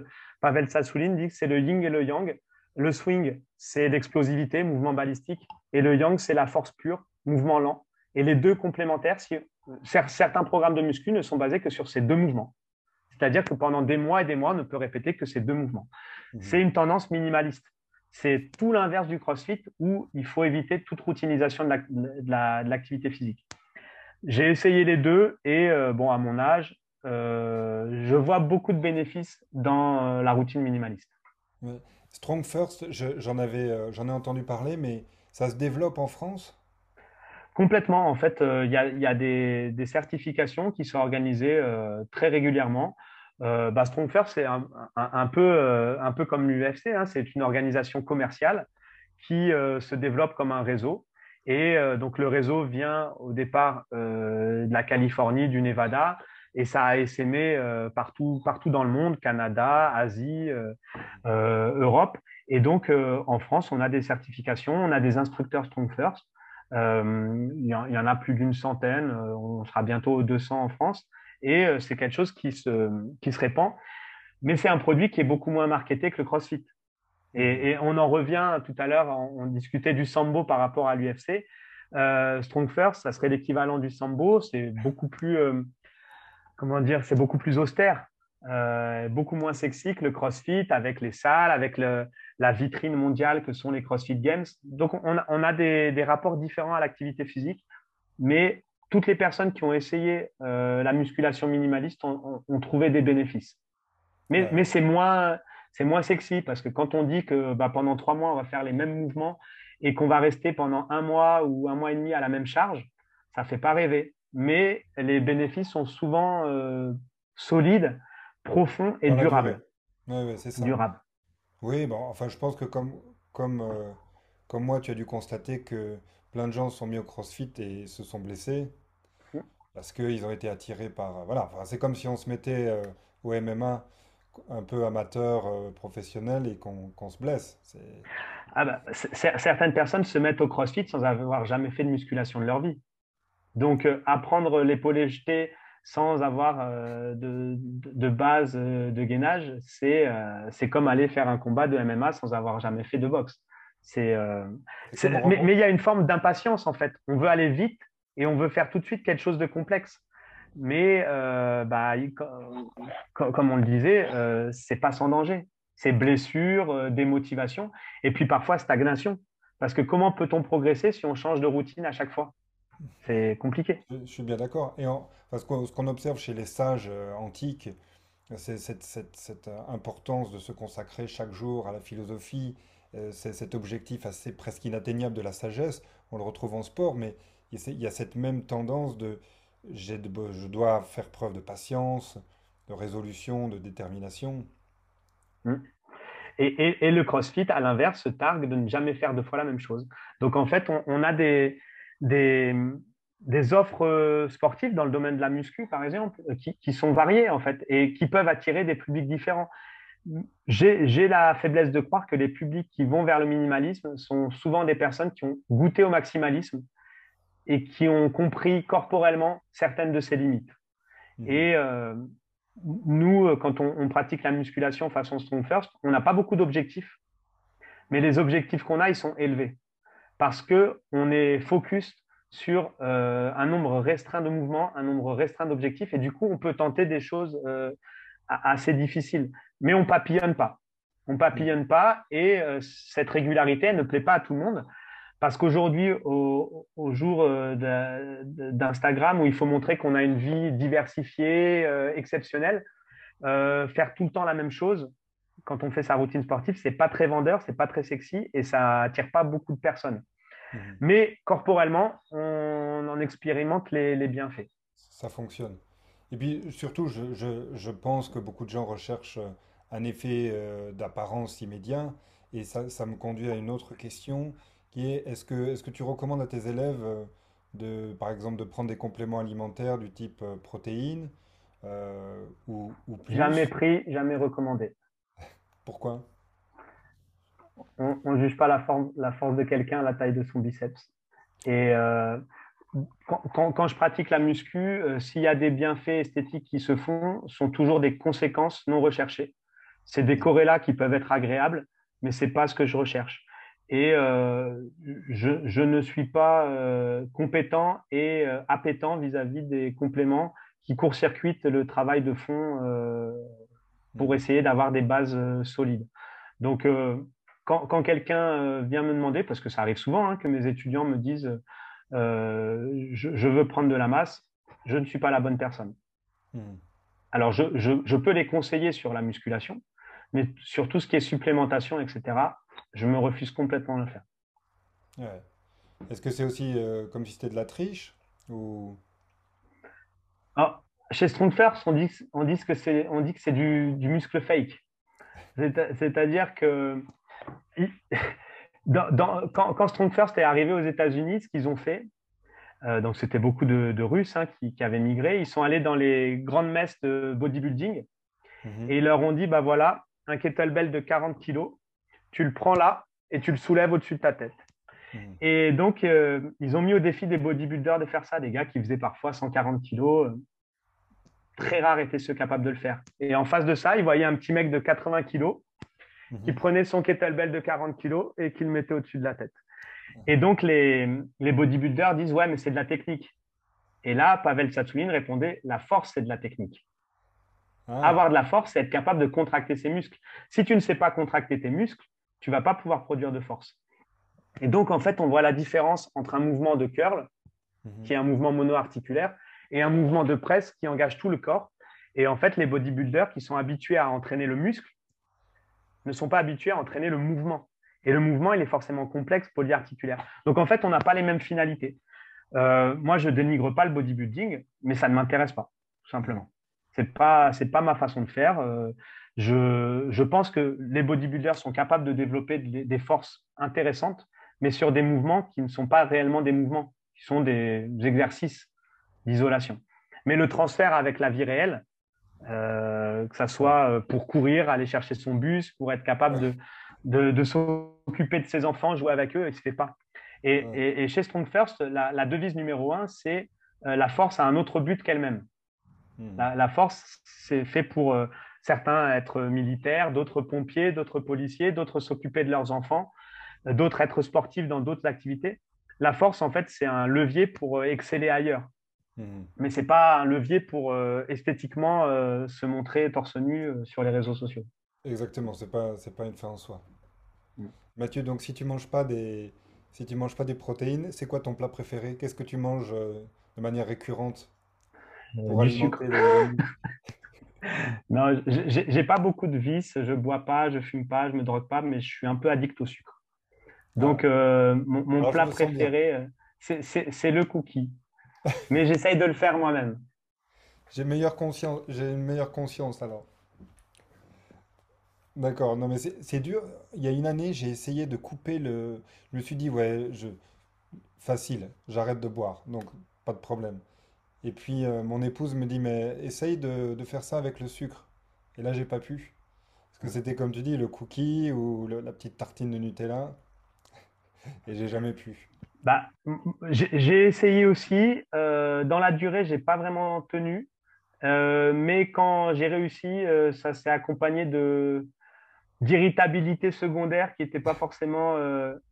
Pavel Sassoulin dit que c'est le yin et le yang. Le swing, c'est l'explosivité, mouvement balistique. Et le yang, c'est la force pure, mouvement lent. Et les deux complémentaires, si, certains programmes de muscu ne sont basés que sur ces deux mouvements. C'est-à-dire que pendant des mois et des mois, on ne peut répéter que ces deux mouvements. Mmh. C'est une tendance minimaliste. C'est tout l'inverse du CrossFit où il faut éviter toute routinisation de l'activité physique. J'ai essayé les deux et euh, bon, à mon âge, euh, je vois beaucoup de bénéfices dans euh, la routine minimaliste. Strong First, j'en avais, j'en ai entendu parler, mais ça se développe en France? Complètement. En fait, il y, a, des, certifications qui sont organisées très régulièrement. Euh, bah, c'est un, peu, un peu comme l'UFC. Hein. c'est une organisation commerciale qui se développe comme un réseau. Et donc, le réseau vient au départ de la Californie, du Nevada, et ça a essaimé partout, partout dans le monde, Canada, Asie, Europe. Et donc, en France, on a des certifications, on a des instructeurs Strong First. Il, y en, a plus d'une centaine, on sera bientôt 200 en France. Et c'est quelque chose qui se, qui se répand. Mais c'est un produit qui est beaucoup moins marketé que le CrossFit. Et, on en revient tout à l'heure, on, discutait du sambo par rapport à l'UFC. Strong First, ça serait l'équivalent du sambo. C'est beaucoup plus, comment dire, c'est beaucoup plus austère, euh, beaucoup moins sexy que le CrossFit avec les salles, avec la vitrine mondiale que sont les CrossFit Games. Donc, on a, des, rapports différents à l'activité physique, mais toutes les personnes qui ont essayé euh, la musculation minimaliste ont, trouvé des bénéfices. Mais, c'est moins, moins sexy parce que quand on dit que bah, pendant trois mois, on va faire les mêmes mouvements et qu'on va rester pendant un mois ou un mois et demi à la même charge, ça ne fait pas rêver mais les bénéfices sont souvent euh, solides, profonds et durables. Oui, c'est ça. Durables. Oui, bon, enfin, je pense que comme, comme, euh, comme moi, tu as dû constater que plein de gens se sont mis au CrossFit et se sont blessés mmh. parce qu'ils ont été attirés par... Voilà, enfin, c'est comme si on se mettait euh, au MMA un peu amateur, professionnel et qu'on se blesse. Ah bah, certaines personnes se mettent au CrossFit sans avoir jamais fait de musculation de leur vie. Donc, euh, apprendre l'épaulé jeté sans avoir euh, de, base euh, de gainage, c'est comme aller faire un combat de MMA sans avoir jamais fait de boxe. mais, il y a une forme d'impatience en fait. On veut aller vite et on veut faire tout de suite quelque chose de complexe. Mais bah, comme on le disait, c'est pas sans danger. C'est blessure, démotivation et puis parfois stagnation. Parce que comment peut-on progresser si on change de routine à chaque fois? C'est compliqué. Je, suis bien d'accord. Et parce que ce qu'on observe chez les sages euh, antiques, c'est cette, euh, importance de se consacrer chaque jour à la philosophie, euh, c'est cet objectif assez presque inatteignable de la sagesse. On le retrouve en sport, mais il y a cette même tendance de, je dois faire preuve de patience, de résolution, de détermination. Mmh. Et, le CrossFit, à l'inverse, se targue de ne jamais faire deux fois la même chose. Donc en fait, on a des, des, des offres euh, sportives dans le domaine de la muscu, par exemple, euh, qui, qui, sont variées en fait et qui peuvent attirer des publics différents. J'ai la faiblesse de croire que les publics qui vont vers le minimalisme sont souvent des personnes qui ont goûté au maximalisme et qui ont compris corporellement certaines de ses limites. Mmh. Et euh, nous, quand on, on, pratique la musculation façon Strong First, on n'a pas beaucoup d'objectifs, mais les objectifs qu'on a, ils sont élevés parce qu'on est focus sur euh, un nombre restreint de mouvements, un nombre restreint d'objectifs, et du coup, on peut tenter des choses euh, assez difficiles. Mais on papillonne pas. On papillonne pas, et euh, cette régularité ne plaît pas à tout le monde. Parce qu'aujourd'hui, au, jour d'Instagram, où il faut montrer qu'on a une vie diversifiée, exceptionnelle, faire tout le temps la même chose, quand on fait sa routine sportive, c'est pas très vendeur, c'est pas très sexy et ça attire pas beaucoup de personnes. Mhm. Mais corporellement, on en expérimente les, bienfaits. Ça fonctionne. Et puis surtout, je, pense que beaucoup de gens recherchent un effet euh, d'apparence immédiat. Et ça, me conduit à une autre question qui est est-ce que, est que tu recommandes à tes élèves euh, de, par exemple, de prendre des compléments alimentaires du type euh, protéines euh, ou, ou plus? Jamais pris, jamais recommandé. Pourquoi? On ne juge pas la, force de quelqu'un à la taille de son biceps. Et euh, quand, je pratique la muscu, euh, s'il y a des bienfaits esthétiques qui se font, sont toujours des conséquences non recherchées. C'est des corrélats qui peuvent être agréables, mais c'est pas ce que je recherche. Et euh, je, ne suis pas compétent et appétent vis-à-vis des compléments qui court-circuitent le travail de fond pour essayer d'avoir des bases euh, solides. Donc, euh, quand, quand quelqu'un euh, vient me demander, parce que ça arrive souvent hein, que mes étudiants me disent euh, je, je veux prendre de la masse, je ne suis pas la bonne personne. Hmm. Alors, je, je, je peux les conseiller sur la musculation, mais sur tout ce qui est supplémentation, etc., je me refuse complètement de le faire. Ouais. Est-ce que c'est aussi euh, comme si c'était de la triche ou... Alors, chez Strong First, on dit, on dit que c'est, on dit que c'est du, du muscle fake. C'est- C'est-à-dire que il- dans- dans- quand, quand Strong First est arrivé aux États-Unis, ce qu'ils ont fait, euh, donc c'était beaucoup de, de Russes hein, qui, qui avaient migré, ils sont allés dans les grandes messes de bodybuilding Mhm. et ils leur ont dit bah voilà, un kettlebell de 40 kilos, tu le prends là et tu le soulèves au-dessus de ta tête. Mhm. Et donc, euh, ils ont mis au défi des bodybuilders de faire ça, des gars qui faisaient parfois 140 kilos. Très rares étaient ceux capables de le faire. Et en face de ça, ils voyaient un petit mec de 80 kilos qui Mhm. prenait son kettlebell de 40 kilos et qui le mettait au-dessus de la tête. Et donc, les, les bodybuilders disent Ouais, mais c'est de la technique. Et là, Pavel Tsatsouline répondait La force, c'est de la technique. Ah, Avoir de la force, c'est être capable de contracter ses muscles. Si tu ne sais pas contracter tes muscles, tu vas pas pouvoir produire de force. Et donc, en fait, on voit la différence entre un mouvement de curl, mhm. qui est un mouvement monoarticulaire, et un mouvement de presse qui engage tout le corps. Et en fait, les bodybuilders qui sont habitués à entraîner le muscle ne sont pas habitués à entraîner le mouvement. Et le mouvement, il est forcément complexe, polyarticulaire. Donc, en fait, on n'a pas les mêmes finalités. Euh, moi, je dénigre pas le bodybuilding, mais ça ne m'intéresse pas, tout simplement. C'est pas, pas ma façon de faire. Euh, je, pense que les bodybuilders sont capables de développer des forces intéressantes, mais sur des mouvements qui ne sont pas réellement des mouvements, qui sont des exercices d'isolation. Mais le transfert avec la vie réelle, euh, que ça soit euh, pour courir, aller chercher son bus, pour être capable de, de, de s'occuper de ses enfants, jouer avec eux, il ne se fait pas. Et, Ouais. et- et chez Strong First, la, la devise numéro un, c'est euh, la force a un autre but qu'elle-même. Mhm. La, la force, c'est fait pour euh, certains être militaires, d'autres pompiers, d'autres policiers, d'autres s'occuper de leurs enfants, d'autres être sportifs dans d'autres activités. La force, en fait, c'est un levier pour exceller ailleurs. Mhm. Mais ce n'est pas un levier pour euh, esthétiquement euh, se montrer torse nu euh, sur les réseaux sociaux. Exactement, c'est pas, c'est pas une fin en soi. Mm. Mathieu, donc si tu manges pas des, si tu manges pas des protéines, c'est quoi ton plat préféré? Qu'est-ce que tu manges euh, de manière récurrente? Pour du sucre. les... Non, j'ai pas beaucoup de vices. Je bois pas, je fume pas, je me drogue pas, mais je suis un peu addict au sucre. Donc, euh, mon, mon Alors, je plat préféré, c'est- c'est c'est le cookie. Mais j'essaye de le faire moi-même. J'ai meilleure conscience, j'ai une meilleure conscience alors. D'accord, non mais c'est dur. Il y a une année, j'ai essayé de couper le. Je me suis dit, ouais, je... facile, j'arrête de boire, donc pas de problème. Et puis euh, mon épouse me dit, mais essaye de, faire ça avec le sucre. Et là, j'ai pas pu. Parce que c'était comme tu dis, le cookie ou la petite tartine de Nutella. Et j'ai jamais pu. Bah, j'ai essayé aussi. Euh, dans la durée, j'ai pas vraiment tenu. Euh, mais quand j'ai réussi, euh, ça s'est accompagné d'irritabilité secondaire qui n'était pas forcément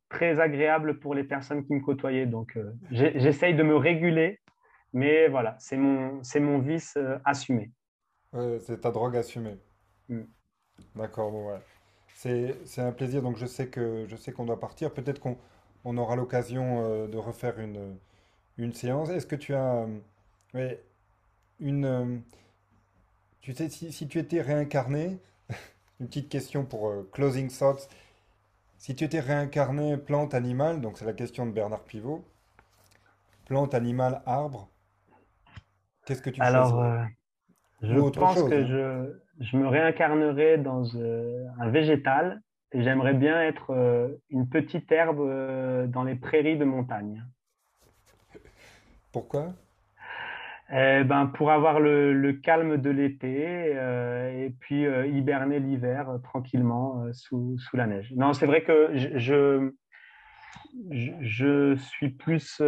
très agréable pour les personnes qui me côtoyaient. Donc, j'essaye de me réguler, mais voilà, c'est mon, mon vice assumé. Ouais, c'est ta drogue assumée. Mm. D'accord, bon, ouais. C'est, un plaisir, donc je sais je sais qu'on doit partir. Peut-être qu'on on aura l'occasion euh, de refaire une, une séance. Est-ce que tu as euh, ouais, une... euh, tu sais, si, si tu étais réincarné, une petite question pour euh, closing thoughts. Si tu étais réincarné plante, animal, donc c'est la question de Bernard Pivot, plante, animal, arbre, qu'est-ce que tu Alors, euh, je pense chose, que hein. je, je me réincarnerai dans euh, un végétal j'aimerais bien être euh, une petite herbe euh, dans les prairies de montagne. Pourquoi? Eh ben, Pour avoir le, calme de l'été euh, et puis hiberner l'hiver tranquillement sous, sous, la neige. Non, c'est vrai que je, je, suis plus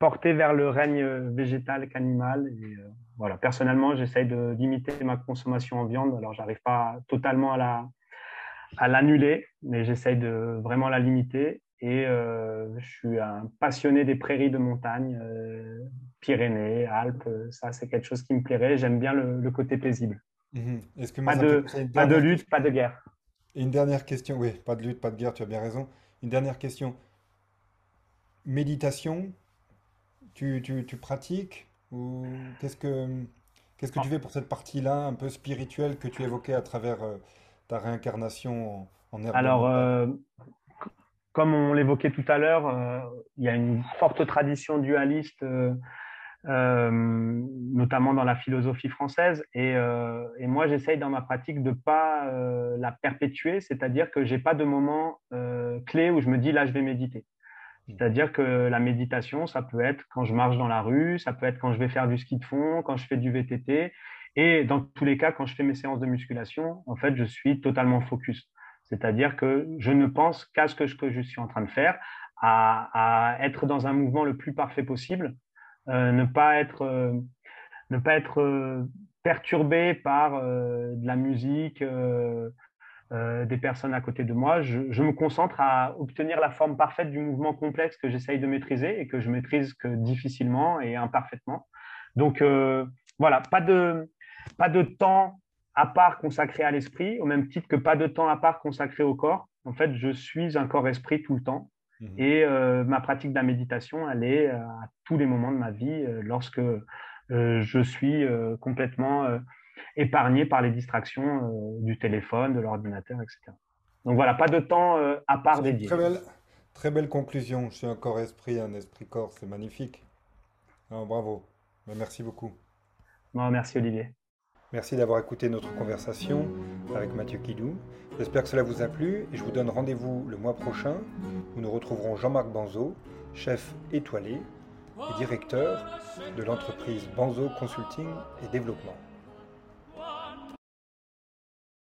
porté vers le règne végétal qu'animal. Et voilà, personnellement, j'essaye de limiter ma consommation en viande. Alors, j'arrive pas totalement à la à l'annuler, mais j'essaye de vraiment la limiter. Et euh, je suis un passionné des prairies de montagne, euh, Pyrénées, Alpes. Ça, c'est quelque chose qui me plairait. J'aime bien le, côté paisible. Mhm. Que pas, de, pas de lutte, pas de guerre. Et une dernière question, oui, pas de lutte, pas de guerre, tu as bien raison. Une dernière question. Méditation, tu, tu, tu pratiques ou qu'est-ce que qu'est-ce que tu fais pour cette partie-là, un peu spirituelle que tu évoquais à travers euh, ta réincarnation en, en Alors, comme on l'évoquait tout à l'heure, euh, il y a une forte tradition dualiste, euh, euh, notamment dans la philosophie française. Et, moi, j'essaye dans ma pratique de ne pas la perpétuer, c'est-à-dire que je n'ai pas de moment clé où je me dis là, je vais méditer. C'est-à-dire que la méditation, ça peut être quand je marche dans la rue, ça peut être quand je vais faire du ski de fond, quand je fais du VTT. Et dans tous les cas, quand je fais mes séances de musculation, en fait, je suis totalement focus. C'est-à-dire que je ne pense qu'à ce que, je suis en train de faire, à, être dans un mouvement le plus parfait possible, euh, ne pas être, euh, ne pas être euh, perturbé par de la musique, des personnes à côté de moi. Je, je, me concentre à obtenir la forme parfaite du mouvement complexe que j'essaye de maîtriser et que je maîtrise que difficilement et imparfaitement. Donc voilà, pas de, pas de temps à part consacré à l'esprit, au même titre que pas de temps à part consacré au corps. En fait, je suis un corps-esprit tout le temps. Mhm. Et euh, ma pratique de la méditation, elle est euh, à tous les moments de ma vie, euh, lorsque je suis complètement épargné par les distractions du téléphone, de l'ordinateur, etc. Donc voilà, pas de temps à part dédié. Très belle, très belle conclusion. Je suis un corps-esprit, un esprit-corps, c'est magnifique. bravo. merci beaucoup. Bon, merci Olivier. Merci d'avoir écouté notre conversation avec Mathieu Kidou. J'espère que cela vous a plu et je vous donne rendez-vous le mois prochain où nous retrouverons Jean-Marc Banzo, chef étoilé et directeur de l'entreprise Banzo Consulting et Développement.